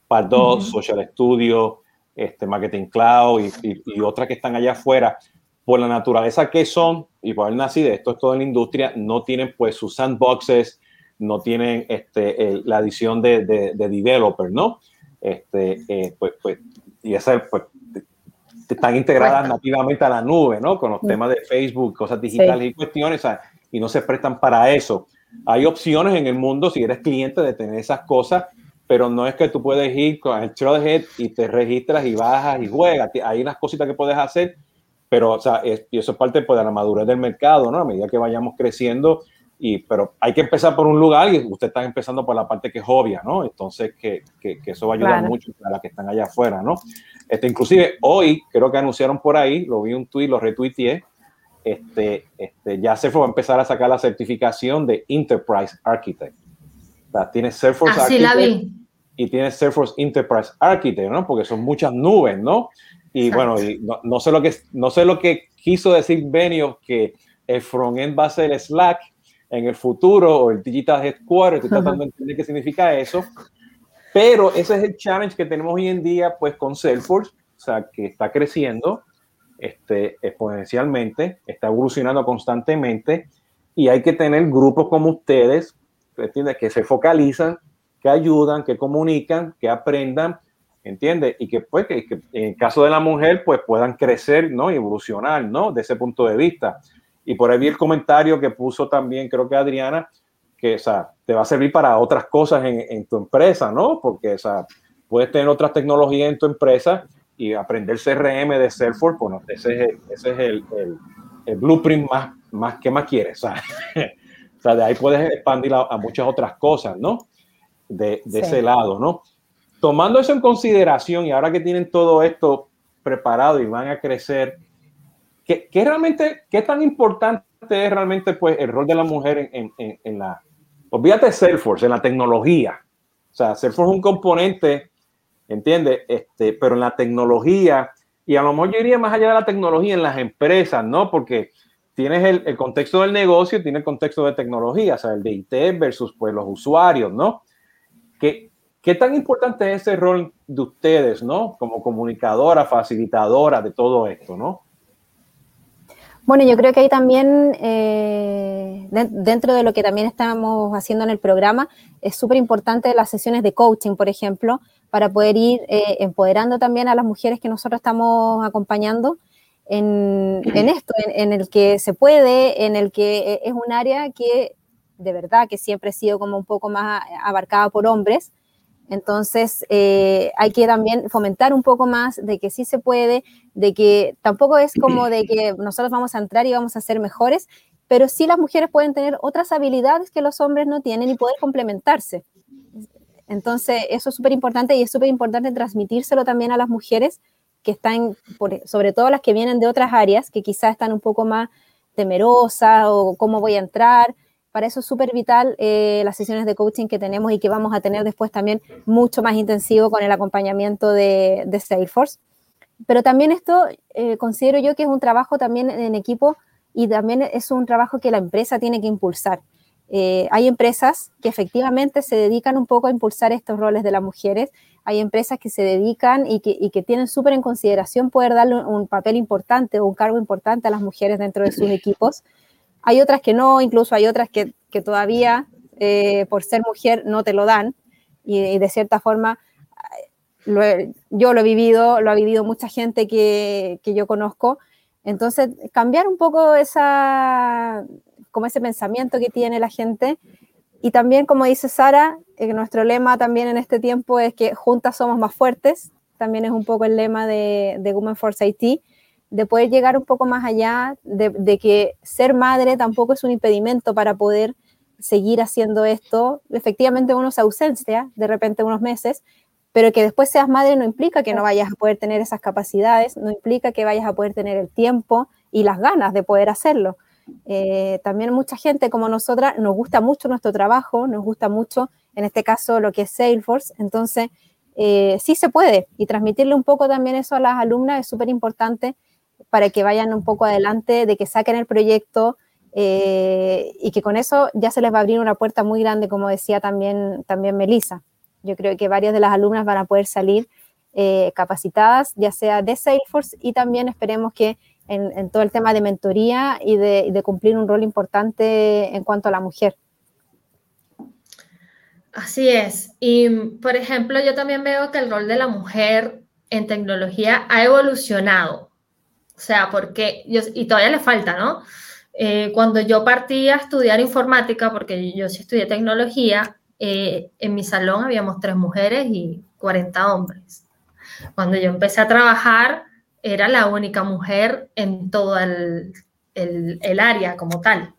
Pardot, Social Studio, este, Marketing Cloud y, y, otras que están allá afuera, por la naturaleza que son y por haber nacido, esto es todo en la industria, no tienen pues sus sandboxes, no tienen este, la adición de, de, de developer, ¿no? Este, eh, pues, pues, y esa, pues, están integradas nativamente a la nube, ¿no? Con los temas de Facebook, cosas digitales y cuestiones. O sea, y no se prestan para eso. Hay opciones en el mundo si eres cliente de tener esas cosas, pero no es que tú puedes ir con el Trailhead y te registras y bajas y juegas. Hay unas cositas que puedes hacer, pero o sea, y eso es parte pues, de la madurez del mercado, ¿no? A medida que vayamos creciendo, y, pero hay que empezar por un lugar y usted está empezando por la parte que es obvia, ¿no? Entonces, que, que, eso va a ayudar mucho a las que están allá afuera, ¿no? Este, inclusive hoy, creo que anunciaron por ahí, lo vi un tweet, lo retuiteé, este, este, ya Salesforce va a empezar a sacar la certificación de Enterprise Architect. O sea, tiene Salesforce Así la vi. y tiene Salesforce Enterprise Architect, ¿no? Porque son muchas nubes, ¿no? Y bueno, y no, sé lo que, no sé lo que quiso decir Benio, que el frontend va a ser Slack en el futuro o el Digital Headquarters, estoy tratando de entender qué significa eso, pero ese es el challenge que tenemos hoy en día, pues con Salesforce, o sea, que está creciendo, este, exponencialmente, está evolucionando constantemente y hay que tener grupos como ustedes que se focalizan, que ayudan, que comunican, que aprendan ¿entiendes? Y que, pues, que, en caso de la mujer, pues puedan crecer, ¿no? Y evolucionar, ¿no? De ese punto de vista. Y por ahí vi el comentario que puso también, creo que Adriana, que, o sea, te va a servir para otras cosas en, en tu empresa, ¿no? Porque, o sea, puedes tener otras tecnologías en tu empresa y aprender CRM de Salesforce, bueno, ese es el, ese es el, el, blueprint más, más que más quieres, o sea, o sea, de ahí puedes expandir a, muchas otras cosas, ¿no? De, de ese lado, ¿no? tomando eso en consideración y ahora que tienen todo esto preparado y van a crecer, ¿qué, qué realmente, qué tan importante es realmente pues, el rol de la mujer en, en, en la, olvídate de Salesforce, en la tecnología? O sea, Salesforce es un componente, ¿entiendes? Este, pero en la tecnología, y a lo mejor yo iría más allá de la tecnología en las empresas, ¿no? Porque tienes el, el contexto del negocio, tiene el contexto de tecnología, o sea, el de IT versus pues los usuarios, ¿no? Que, ¿Qué tan importante es ese rol de ustedes, ¿no? Como comunicadora, facilitadora de todo esto, ¿no? Bueno, yo creo que ahí también, eh, dentro de lo que también estamos haciendo en el programa, es súper importante las sesiones de coaching, por ejemplo, para poder ir eh, empoderando también a las mujeres que nosotros estamos acompañando en, esto, en, el que se puede, en el que eh, es un área que de verdad que siempre ha sido como un poco más abarcada por hombres, entonces, eh, hay que también fomentar un poco más de que sí se puede, de que tampoco es como de que nosotros vamos a entrar y vamos a ser mejores, pero sí las mujeres pueden tener otras habilidades que los hombres no tienen y poder complementarse. Entonces, eso es súper importante y es súper importante transmitírselo también a las mujeres que están, sobre todo las que vienen de otras áreas, que quizás están un poco más temerosas o cómo voy a entrar para eso es súper vital eh, las sesiones de coaching que tenemos y que vamos a tener después también mucho más intensivo con el acompañamiento de, Salesforce. Pero también esto eh, considero yo que es un trabajo también en equipo y también es un trabajo que la empresa tiene que impulsar. Eh, hay empresas que efectivamente se dedican un poco a impulsar estos roles de las mujeres, hay empresas que se dedican y que, tienen súper en consideración poder darle un papel importante o un cargo importante a las mujeres dentro de sus equipos. Hay otras que no, incluso hay otras que, todavía eh, por ser mujer no te lo dan y, de cierta forma yo lo he vivido, lo ha vivido mucha gente que, yo conozco. Entonces, cambiar un poco esa, como ese pensamiento que tiene la gente. Y también, como dice Sara, eh, nuestro lema también en este tiempo es que juntas somos más fuertes. También es un poco el lema de, de Women Force IT de poder llegar un poco más allá, de, que ser madre tampoco es un impedimento para poder seguir haciendo esto. Efectivamente uno se ausencia de repente unos meses, pero que después seas madre no implica que no vayas a poder tener esas capacidades, no implica que vayas a poder tener el tiempo y las ganas de poder hacerlo. Eh, también mucha gente como nosotras nos gusta mucho nuestro trabajo, nos gusta mucho, en este caso, lo que es Salesforce, entonces eh, sí se puede y transmitirle un poco también eso a las alumnas es súper importante para que vayan un poco adelante, de que saquen el proyecto eh, y que con eso ya se les va a abrir una puerta muy grande, como decía también, también Melissa. Yo creo que varias de las alumnas van a poder salir capacitadas, ya sea de Salesforce y también esperemos que en, todo el tema de mentoría y de, cumplir un rol importante en cuanto a la mujer. Así es. Y, por ejemplo, yo también veo que el rol de la mujer en tecnología ha evolucionado. O sea, porque yo, y todavía le falta, ¿no? Eh, cuando yo partí a estudiar informática, porque yo sí estudié tecnología, eh, en mi salón habíamos tres mujeres y 40 hombres. Cuando yo empecé a trabajar, era la única mujer en todo el, el área como tal.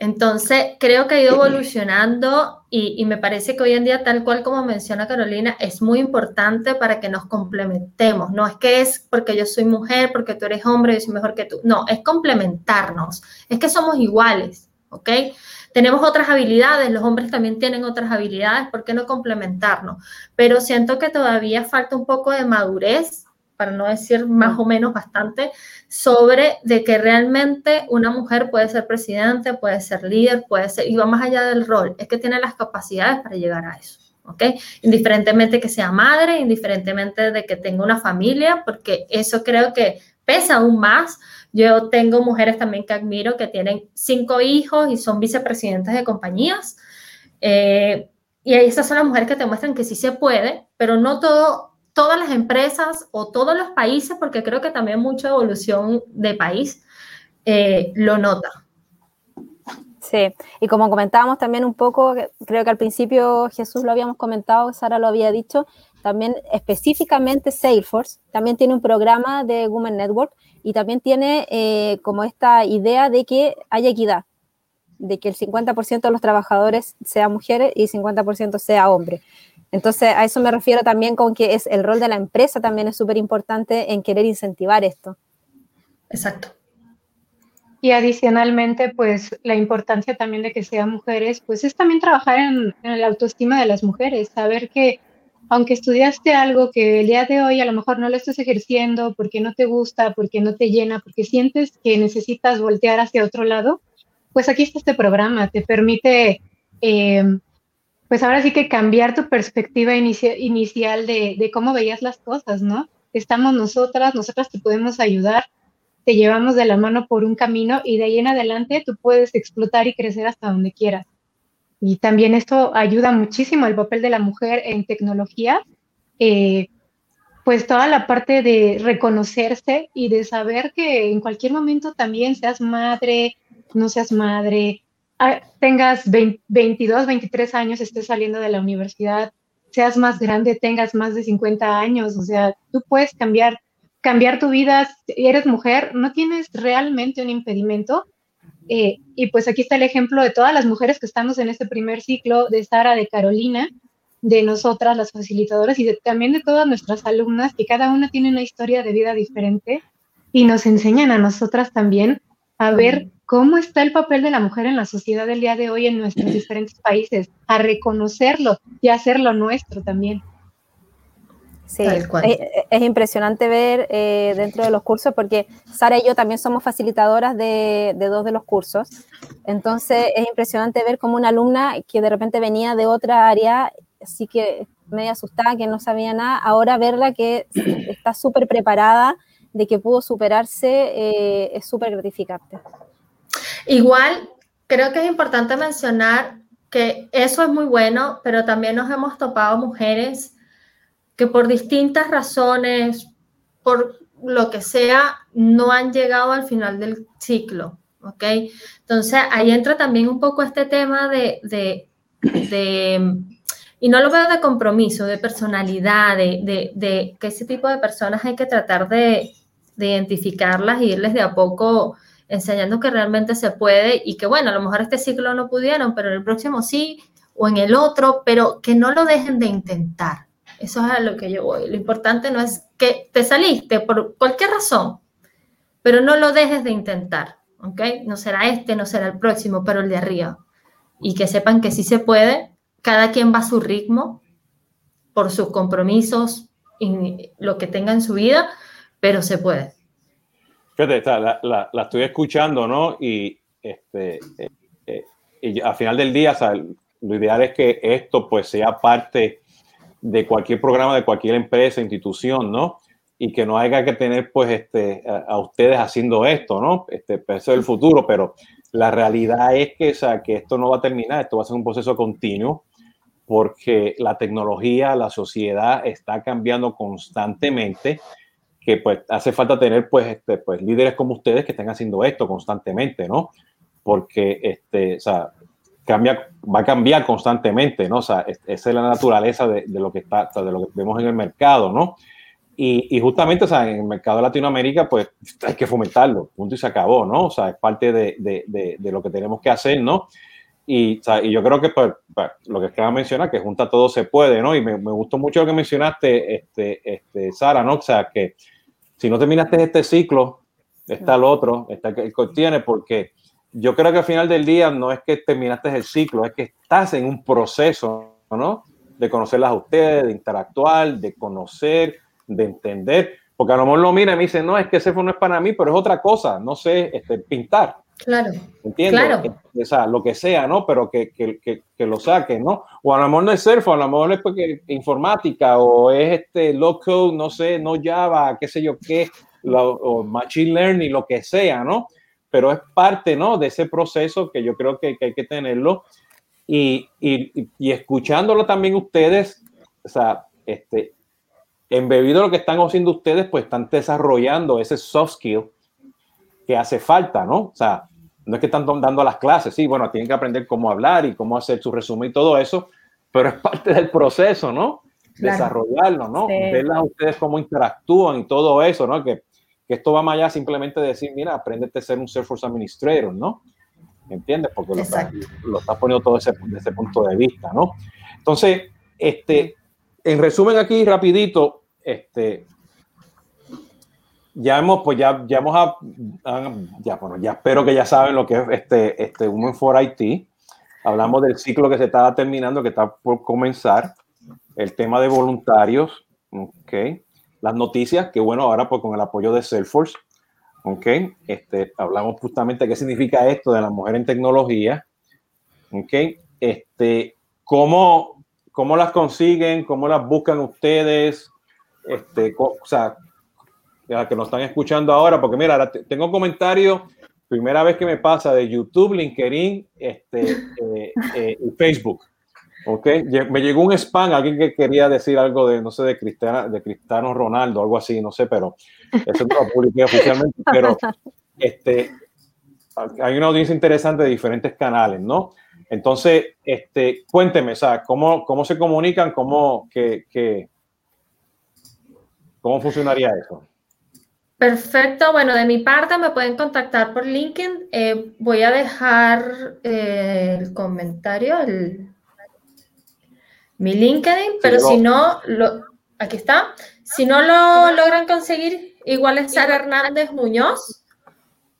Entonces, creo que ha ido evolucionando y, me parece que hoy en día, tal cual como menciona Carolina, es muy importante para que nos complementemos. No es que es porque yo soy mujer, porque tú eres hombre, yo soy mejor que tú. No, es complementarnos. Es que somos iguales, ¿ok? Tenemos otras habilidades, los hombres también tienen otras habilidades, ¿por qué no complementarnos? Pero siento que todavía falta un poco de madurez para no decir más o menos bastante, sobre de que realmente una mujer puede ser presidente, puede ser líder, puede ser, y va más allá del rol, es que tiene las capacidades para llegar a eso. ¿ok? Indiferentemente que sea madre, indiferentemente de que tenga una familia, porque eso creo que pesa aún más. Yo tengo mujeres también que admiro que tienen cinco hijos y son vicepresidentes de compañías. Eh, y esas son las mujeres que te muestran que sí se puede, pero no todo todas las empresas o todos los países, porque creo que también mucha evolución de país eh, lo nota. Sí, y como comentábamos también un poco, creo que al principio Jesús lo habíamos comentado, Sara lo había dicho, también específicamente Salesforce también tiene un programa de Women Network y también tiene eh, como esta idea de que haya equidad, de que el 50% de los trabajadores sean mujeres y 50% sea hombre. Entonces, a eso me refiero también con que es el rol de la empresa también es súper importante en querer incentivar esto. Exacto. Y adicionalmente, pues la importancia también de que sean mujeres, pues es también trabajar en, en la autoestima de las mujeres, saber que aunque estudiaste algo que el día de hoy a lo mejor no lo estás ejerciendo porque no te gusta, porque no te llena, porque sientes que necesitas voltear hacia otro lado, pues aquí está este programa, te permite, eh, pues ahora sí que cambiar tu perspectiva inicial de, cómo veías las cosas, ¿no? Estamos nosotras, nosotras te podemos ayudar, te llevamos de la mano por un camino y de ahí en adelante tú puedes explotar y crecer hasta donde quieras. Y también esto ayuda muchísimo al papel de la mujer en tecnología, eh, pues toda la parte de reconocerse y de saber que en cualquier momento también seas madre, no seas madre, tengas 22, 23 años, estés saliendo de la universidad, seas más grande, tengas más de 50 años, o sea, tú puedes cambiar, cambiar tu vida, eres mujer, no tienes realmente un impedimento eh, y pues aquí está el ejemplo de todas las mujeres que estamos en este primer ciclo, de Sara, de Carolina, de nosotras, las facilitadoras, y también de todas nuestras alumnas, que cada una tiene una historia de vida diferente y nos enseñan a nosotras también a ver cómo está el papel de la mujer en la sociedad del día de hoy en nuestros diferentes países, a reconocerlo y a hacerlo nuestro también. Sí, es, impresionante ver eh, dentro de los cursos porque Sara y yo también somos facilitadoras de, dos de los cursos. Entonces es impresionante ver como una alumna que de repente venía de otra área, así que medio asustada, que no sabía nada, ahora verla que está súper preparada, de que pudo superarse, eh, es súper gratificante. Igual, creo que es importante mencionar que eso es muy bueno, pero también nos hemos topado mujeres que por distintas razones, por lo que sea, no han llegado al final del ciclo, ¿ok? Entonces ahí entra también un poco este tema de, de, y no lo veo de compromiso, de personalidad, de, de, que ese tipo de personas hay que tratar de, identificarlas y irles de a poco enseñando que realmente se puede y que bueno, a lo mejor este ciclo no pudieron, pero en el próximo sí, o en el otro, pero que no lo dejen de intentar, eso es a lo que yo voy. Lo importante no es que te saliste por cualquier razón, pero no lo dejes de intentar, ¿ok? No será este, no será el próximo, pero el de arriba. Y que sepan que sí se puede, cada quien va a su ritmo, por sus compromisos y lo que tenga en su vida, pero se puede. Fíjate, la, la, la estoy escuchando, ¿no? Y, este, eh, eh, y al final del día, o sea, lo ideal es que esto pues sea parte de cualquier programa, de cualquier empresa, institución, ¿no? Y que no haya que tener, pues, este, a, ustedes haciendo esto, ¿no? Este, pues, eso es el futuro, pero la realidad es que, o sea, que esto no va a terminar, esto va a ser un proceso continuo, porque la tecnología, la sociedad está cambiando constantemente, que pues hace falta tener, pues, este, pues, líderes como ustedes que estén haciendo esto constantemente, ¿no? Porque, este, o sea, cambia, va a cambiar constantemente, ¿no? O sea, esa es la naturaleza de, lo que está, de lo que vemos en el mercado, ¿no? Y, justamente, o sea, en el mercado de Latinoamérica, pues hay que fomentarlo, punto y se acabó, ¿no? O sea, es parte de, de, de lo que tenemos que hacer, ¿no? Y, y yo creo que pues, pues, lo que acaba de mencionar, que junta todo se puede, ¿no? Y me, me, gustó mucho lo que mencionaste, este, este, Sara, ¿no? O sea, que si no terminaste este ciclo, está el otro, está el que tiene, porque yo creo que al final del día no es que terminaste el ciclo, es que estás en un proceso, ¿no? De conocerlas a ustedes, de interactuar, de conocer, de entender. Porque a lo mejor lo mira y me dice, no, es que ese no es para mí, pero es otra cosa, no sé, este, pintar. Claro. ¿Entiendes? Claro. O sea, lo que sea, ¿no? Pero que, que, que, que, lo saquen, ¿no? O a lo mejor no es surf, a lo mejor es porque informática, o es este low code, no sé, no Java, qué sé yo qué, lo, o machine learning, lo que sea, ¿no? pero es parte, ¿no? De ese proceso que yo creo que, hay que tenerlo y, y, y, escuchándolo también ustedes, o sea, este, embebido lo que están haciendo ustedes, pues están desarrollando ese soft skill que hace falta, ¿no? O sea, no es que están dando las clases, sí, bueno, tienen que aprender cómo hablar y cómo hacer su resumen y todo eso, pero es parte del proceso, ¿no? Desarrollarlo, ¿no? Sí. a ustedes cómo interactúan y todo eso, ¿no? Que, que esto va más allá simplemente de decir, mira, apréndete a ser un Salesforce Administrator, ¿no? ¿Entiendes? Porque lo estás, lo estás, poniendo todo ese, desde ese punto de vista, ¿no? Entonces, este, en resumen aquí, rapidito, este, ya hemos, pues ya, ya hemos, a, ya, bueno, ya espero que ya saben lo que es este, este Women for IT. Hablamos del ciclo que se está terminando, que está por comenzar, el tema de voluntarios, ok, las noticias, que bueno, ahora pues con el apoyo de Salesforce, ok, este, hablamos justamente qué significa esto de la mujer en tecnología, ok, este, cómo, cómo las consiguen, cómo las buscan ustedes, este, o sea, que nos están escuchando ahora, porque mira, tengo comentarios, primera vez que me pasa de YouTube, LinkedIn este, eh, eh, y Facebook. Ok, me llegó un spam, alguien que quería decir algo de, no sé, de Cristiano, de Cristiano Ronaldo, algo así, no sé, pero eso no lo publiqué oficialmente, pero este, hay una audiencia interesante de diferentes canales, ¿no? Entonces, este, cuénteme, o sea, ¿cómo, cómo se comunican? ¿Cómo, que, que, ¿Cómo funcionaría eso? Perfecto, bueno, de mi parte me pueden contactar por LinkedIn. Eh, voy a dejar eh, el comentario, el, mi LinkedIn, pero si no, lo, aquí está. Si no lo logran conseguir, igual es Sara Hernández Muñoz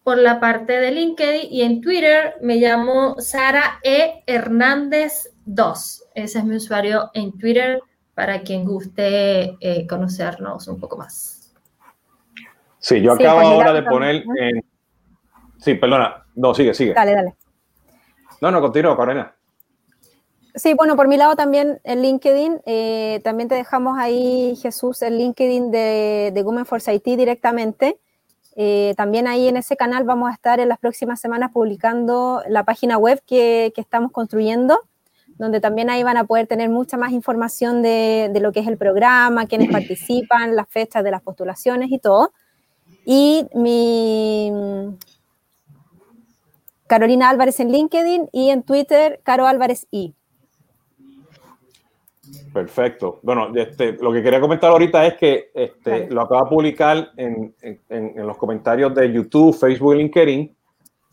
por la parte de LinkedIn y en Twitter me llamo Sara E. Hernández 2. Ese es mi usuario en Twitter para quien guste eh, conocernos un poco más. Sí, yo acabo ahora de poner en... Sí, perdona. No, sigue, sigue. Dale, dale. No, no, continúa, Carolina. Sí, bueno, por mi lado también el LinkedIn, eh, también te dejamos ahí, Jesús, el LinkedIn de, de Women Force IT directamente. Eh, también ahí en ese canal vamos a estar en las próximas semanas publicando la página web que, que estamos construyendo donde también ahí van a poder tener mucha más información de, de, lo que es el programa, quiénes participan, las fechas de las postulaciones y todo. Y mi Carolina Álvarez en LinkedIn y en Twitter, Caro Álvarez I. Perfecto. Bueno, este, lo que quería comentar ahorita es que este, lo acabo de publicar en, en, en, los comentarios de YouTube, Facebook y LinkedIn,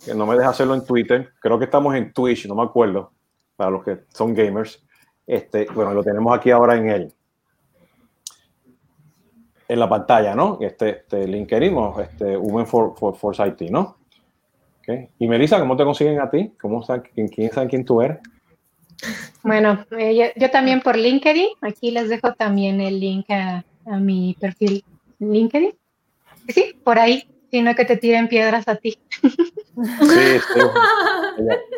que no me deja hacerlo en Twitter. Creo que estamos en Twitch, no me acuerdo para los que son gamers. Este, bueno, lo tenemos aquí ahora en el en la pantalla, ¿no? Este, este LinkedIn, este Women for, for, for IT, ¿no? Okay. Y Melissa, ¿cómo te consiguen a ti? ¿Cómo saben, quién, quién sabe quién tú eres? Bueno, eh, yo, yo, también por LinkedIn. Aquí les dejo también el link a, a mi perfil LinkedIn. Sí, por ahí sino que te tiren piedras a ti. Sí, sí.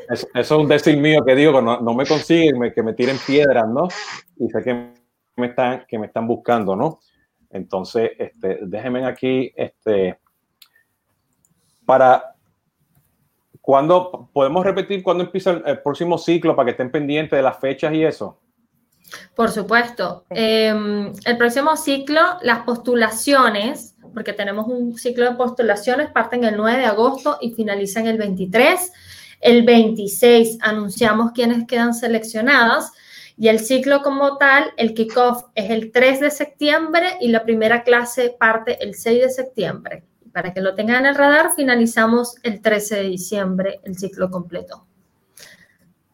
Eso, es un decir mío que digo, no, no me consiguen que me tiren piedras, ¿no? Y sé que me están, que me están buscando, ¿no? Entonces, este, déjenme aquí, este, para, ¿cuándo podemos repetir cuándo empieza el, próximo ciclo para que estén pendientes de las fechas y eso? Por supuesto. Eh, el próximo ciclo, las postulaciones porque tenemos un ciclo de postulaciones, parten el 9 de agosto y finalizan el 23. El 26 anunciamos quienes quedan seleccionadas y el ciclo como tal, el kickoff es el 3 de septiembre y la primera clase parte el 6 de septiembre. Para que lo tengan en el radar, finalizamos el 13 de diciembre el ciclo completo.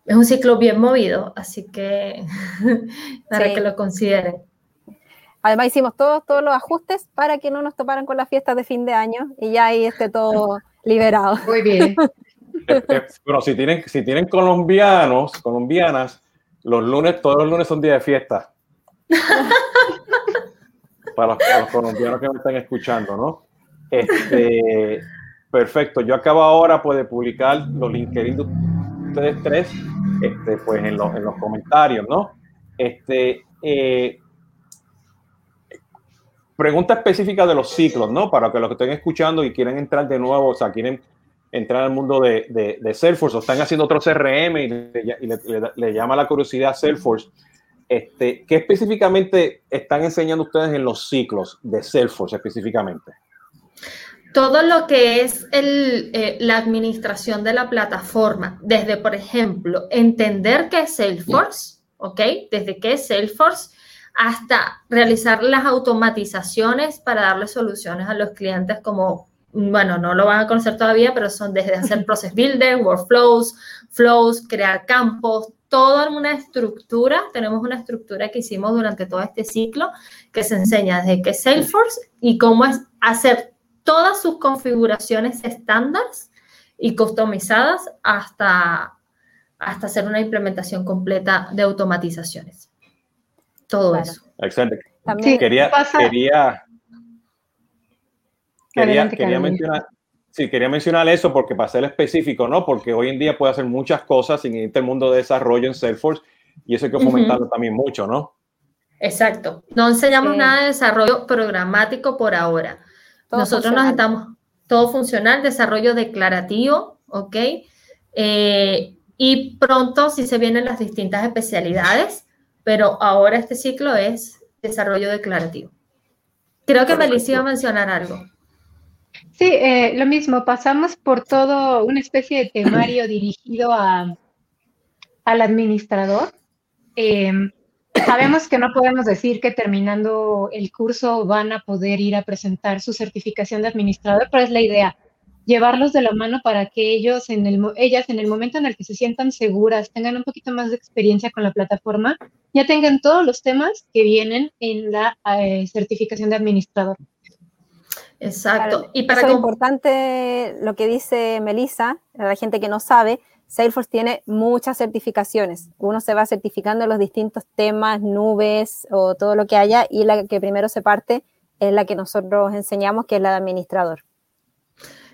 Es un ciclo bien movido, así que para sí. que lo consideren. Además hicimos todos, todos los ajustes para que no nos toparan con las fiestas de fin de año y ya ahí esté todo liberado. Muy bien. Pero si tienen, si tienen colombianos, colombianas, los lunes, todos los lunes son días de fiesta. para, los, para, los, colombianos que me están escuchando, ¿no? Este, perfecto. Yo acabo ahora pues, de publicar los LinkedIn de ustedes tres, este, pues en los, en los comentarios, ¿no? Este, eh, pregunta específica de los ciclos, ¿no? Para que los que estén escuchando y quieren entrar de nuevo, o sea, quieren entrar al mundo de, Salesforce o están haciendo otro CRM y, le, llama la curiosidad Salesforce. este, ¿qué específicamente están enseñando ustedes en los ciclos de Salesforce específicamente? Todo lo que es el, eh, la administración de la plataforma, desde, por ejemplo, entender qué es Salesforce, ¿ok? Desde qué es Salesforce hasta realizar las automatizaciones para darle soluciones a los clientes como, bueno, no lo van a conocer todavía, pero son desde hacer process builder, workflows, flows, crear campos, toda una estructura, tenemos una estructura que hicimos durante todo este ciclo que se enseña desde qué es Salesforce y cómo es hacer todas sus configuraciones estándares y customizadas hasta, hasta hacer una implementación completa de automatizaciones. Todo eso. Excelente. También quería, quería, quería, quería mencionar, sí, quería mencionar eso porque para ser específico, ¿no? Porque hoy en día puede hacer muchas cosas sin irte el mundo de desarrollo en Salesforce y eso hay que fomentarlo también mucho, ¿no? Exacto. No enseñamos nada de desarrollo programático por ahora. Nosotros nos estamos, todo funcional, desarrollo declarativo, ¿ok? Eh, y pronto si se vienen las distintas especialidades, pero ahora este ciclo es desarrollo declarativo. Creo que Melissa iba a mencionar algo. Sí, eh, lo mismo, pasamos por todo una especie de temario dirigido a, al administrador. Em, sabemos que no podemos decir que terminando el curso van a poder ir a presentar su certificación de administrador, pero es la idea, llevarlos de la mano para que ellos en el, ellas en el momento en el que se sientan seguras, tengan un poquito más de experiencia con la plataforma, ya tengan todos los temas que vienen en la eh, certificación de administrador. Exacto. y para lo importante lo que dice Melissa, la gente que no sabe, Salesforce tiene muchas certificaciones. Uno se va certificando los distintos temas, nubes o todo lo que haya, y la que primero se parte es la que nosotros enseñamos, que es la de administrador.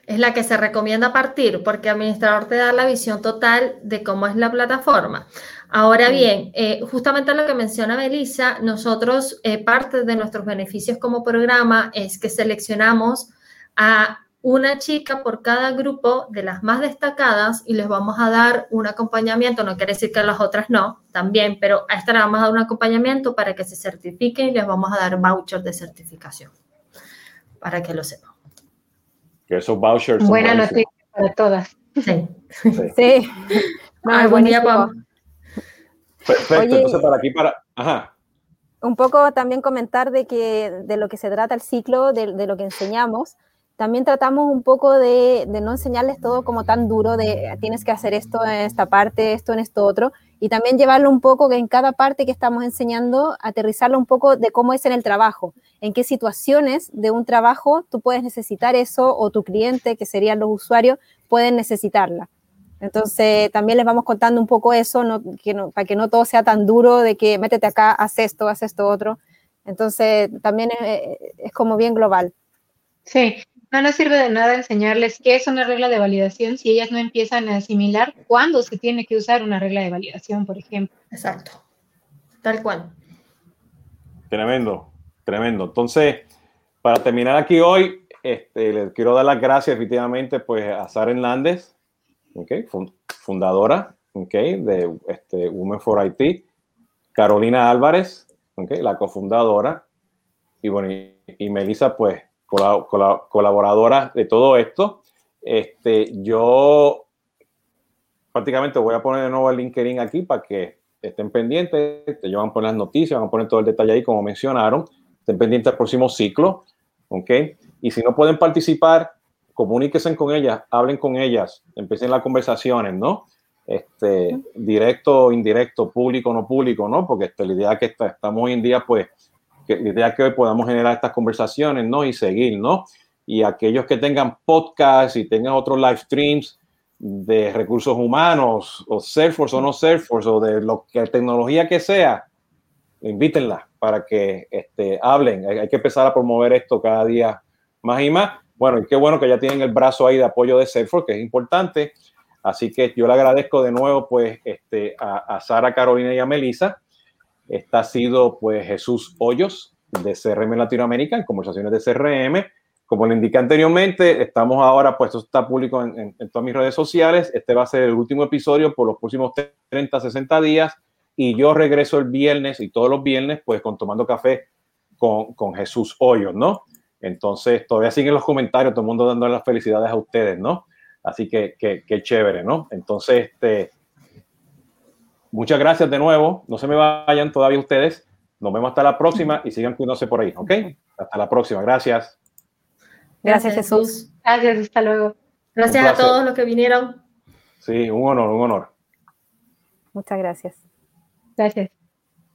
Es la que se recomienda partir, porque administrador te da la visión total de cómo es la plataforma. Ahora bien, eh, justamente lo que menciona Melissa, nosotros, eh, parte de nuestros beneficios como programa es que seleccionamos a una chica por cada grupo de las más destacadas y les vamos a dar un acompañamiento, no quiere decir que a las otras no, también, pero a esta le vamos a dar un acompañamiento para que se certifiquen y les vamos a dar vouchers de certificación, para que lo sepan. Que esos vouchers son Buena noticia para todas. Sí. Sí. buen día, Perfecto, entonces para aquí, para... Ajá. Un poco también comentar de que de lo que se trata el ciclo, de, de lo que enseñamos, también tratamos un poco de, no enseñarles todo como tan duro de tienes que hacer esto en esta parte, esto en esto otro, y también llevarlo un poco que en cada parte que estamos enseñando, aterrizarlo un poco de cómo es en el trabajo, en qué situaciones de un trabajo tú puedes necesitar eso o tu cliente, que serían los usuarios, pueden necesitarla. Entonces, también les vamos contando un poco eso, para que no todo sea tan duro de que métete acá, haz esto, haz esto otro. Entonces, también es, es como bien global. Sí, no nos sirve de nada enseñarles qué es una regla de validación si ellas no empiezan a asimilar cuándo se tiene que usar una regla de validación, por ejemplo. Exacto. Tal cual. Tremendo, tremendo. Entonces, para terminar aquí hoy, este, les quiero dar las gracias efectivamente pues, a Sara Hernández, okay, fundadora okay, de este, Women for IT, Carolina Álvarez, okay, la cofundadora, y, bueno, y Melissa, pues colaboradora de todo esto. Este, yo prácticamente voy a poner de nuevo el LinkedIn aquí para que estén pendientes, te van a poner las noticias, van a poner todo el detalle ahí como mencionaron, estén pendientes del próximo ciclo, ¿ok? Y si no pueden participar, comuníquense con ellas, hablen con ellas, empiecen las conversaciones, ¿no? Este, directo, indirecto, público, no público, ¿no? Porque este, la idea que está, estamos hoy en día, pues, que idea que hoy podamos generar estas conversaciones, ¿no? Y seguir, ¿no? Y aquellos que tengan podcasts y tengan otros live streams de recursos humanos o Salesforce o no Salesforce o de lo que tecnología que sea, invítenla para que este, hablen. Hay, que empezar a promover esto cada día más y más. Bueno, y qué bueno que ya tienen el brazo ahí de apoyo de Salesforce, que es importante. Así que yo le agradezco de nuevo pues este, a, a Sara, Carolina y a Melissa esta ha sido pues Jesús Hoyos de CRM Latinoamérica en conversaciones de CRM. Como le indiqué anteriormente, estamos ahora, pues esto está público en, todas mis redes sociales. Este va a ser el último episodio por los próximos 30, 60 días. y yo regreso el viernes y todos los viernes pues con Tomando Café con, con Jesús Hoyos, ¿no? Entonces todavía siguen los comentarios, todo el mundo dando las felicidades a ustedes, ¿no? Así que, qué chévere, ¿no? Entonces, este, muchas gracias de nuevo. No se me vayan todavía ustedes. Nos vemos hasta la próxima y sigan cuidándose por ahí, ¿ok? Hasta la próxima. Gracias. Gracias, Jesús. Gracias, hasta luego. Gracias a todos los que vinieron. Sí, un honor, un honor. Muchas gracias. Gracias.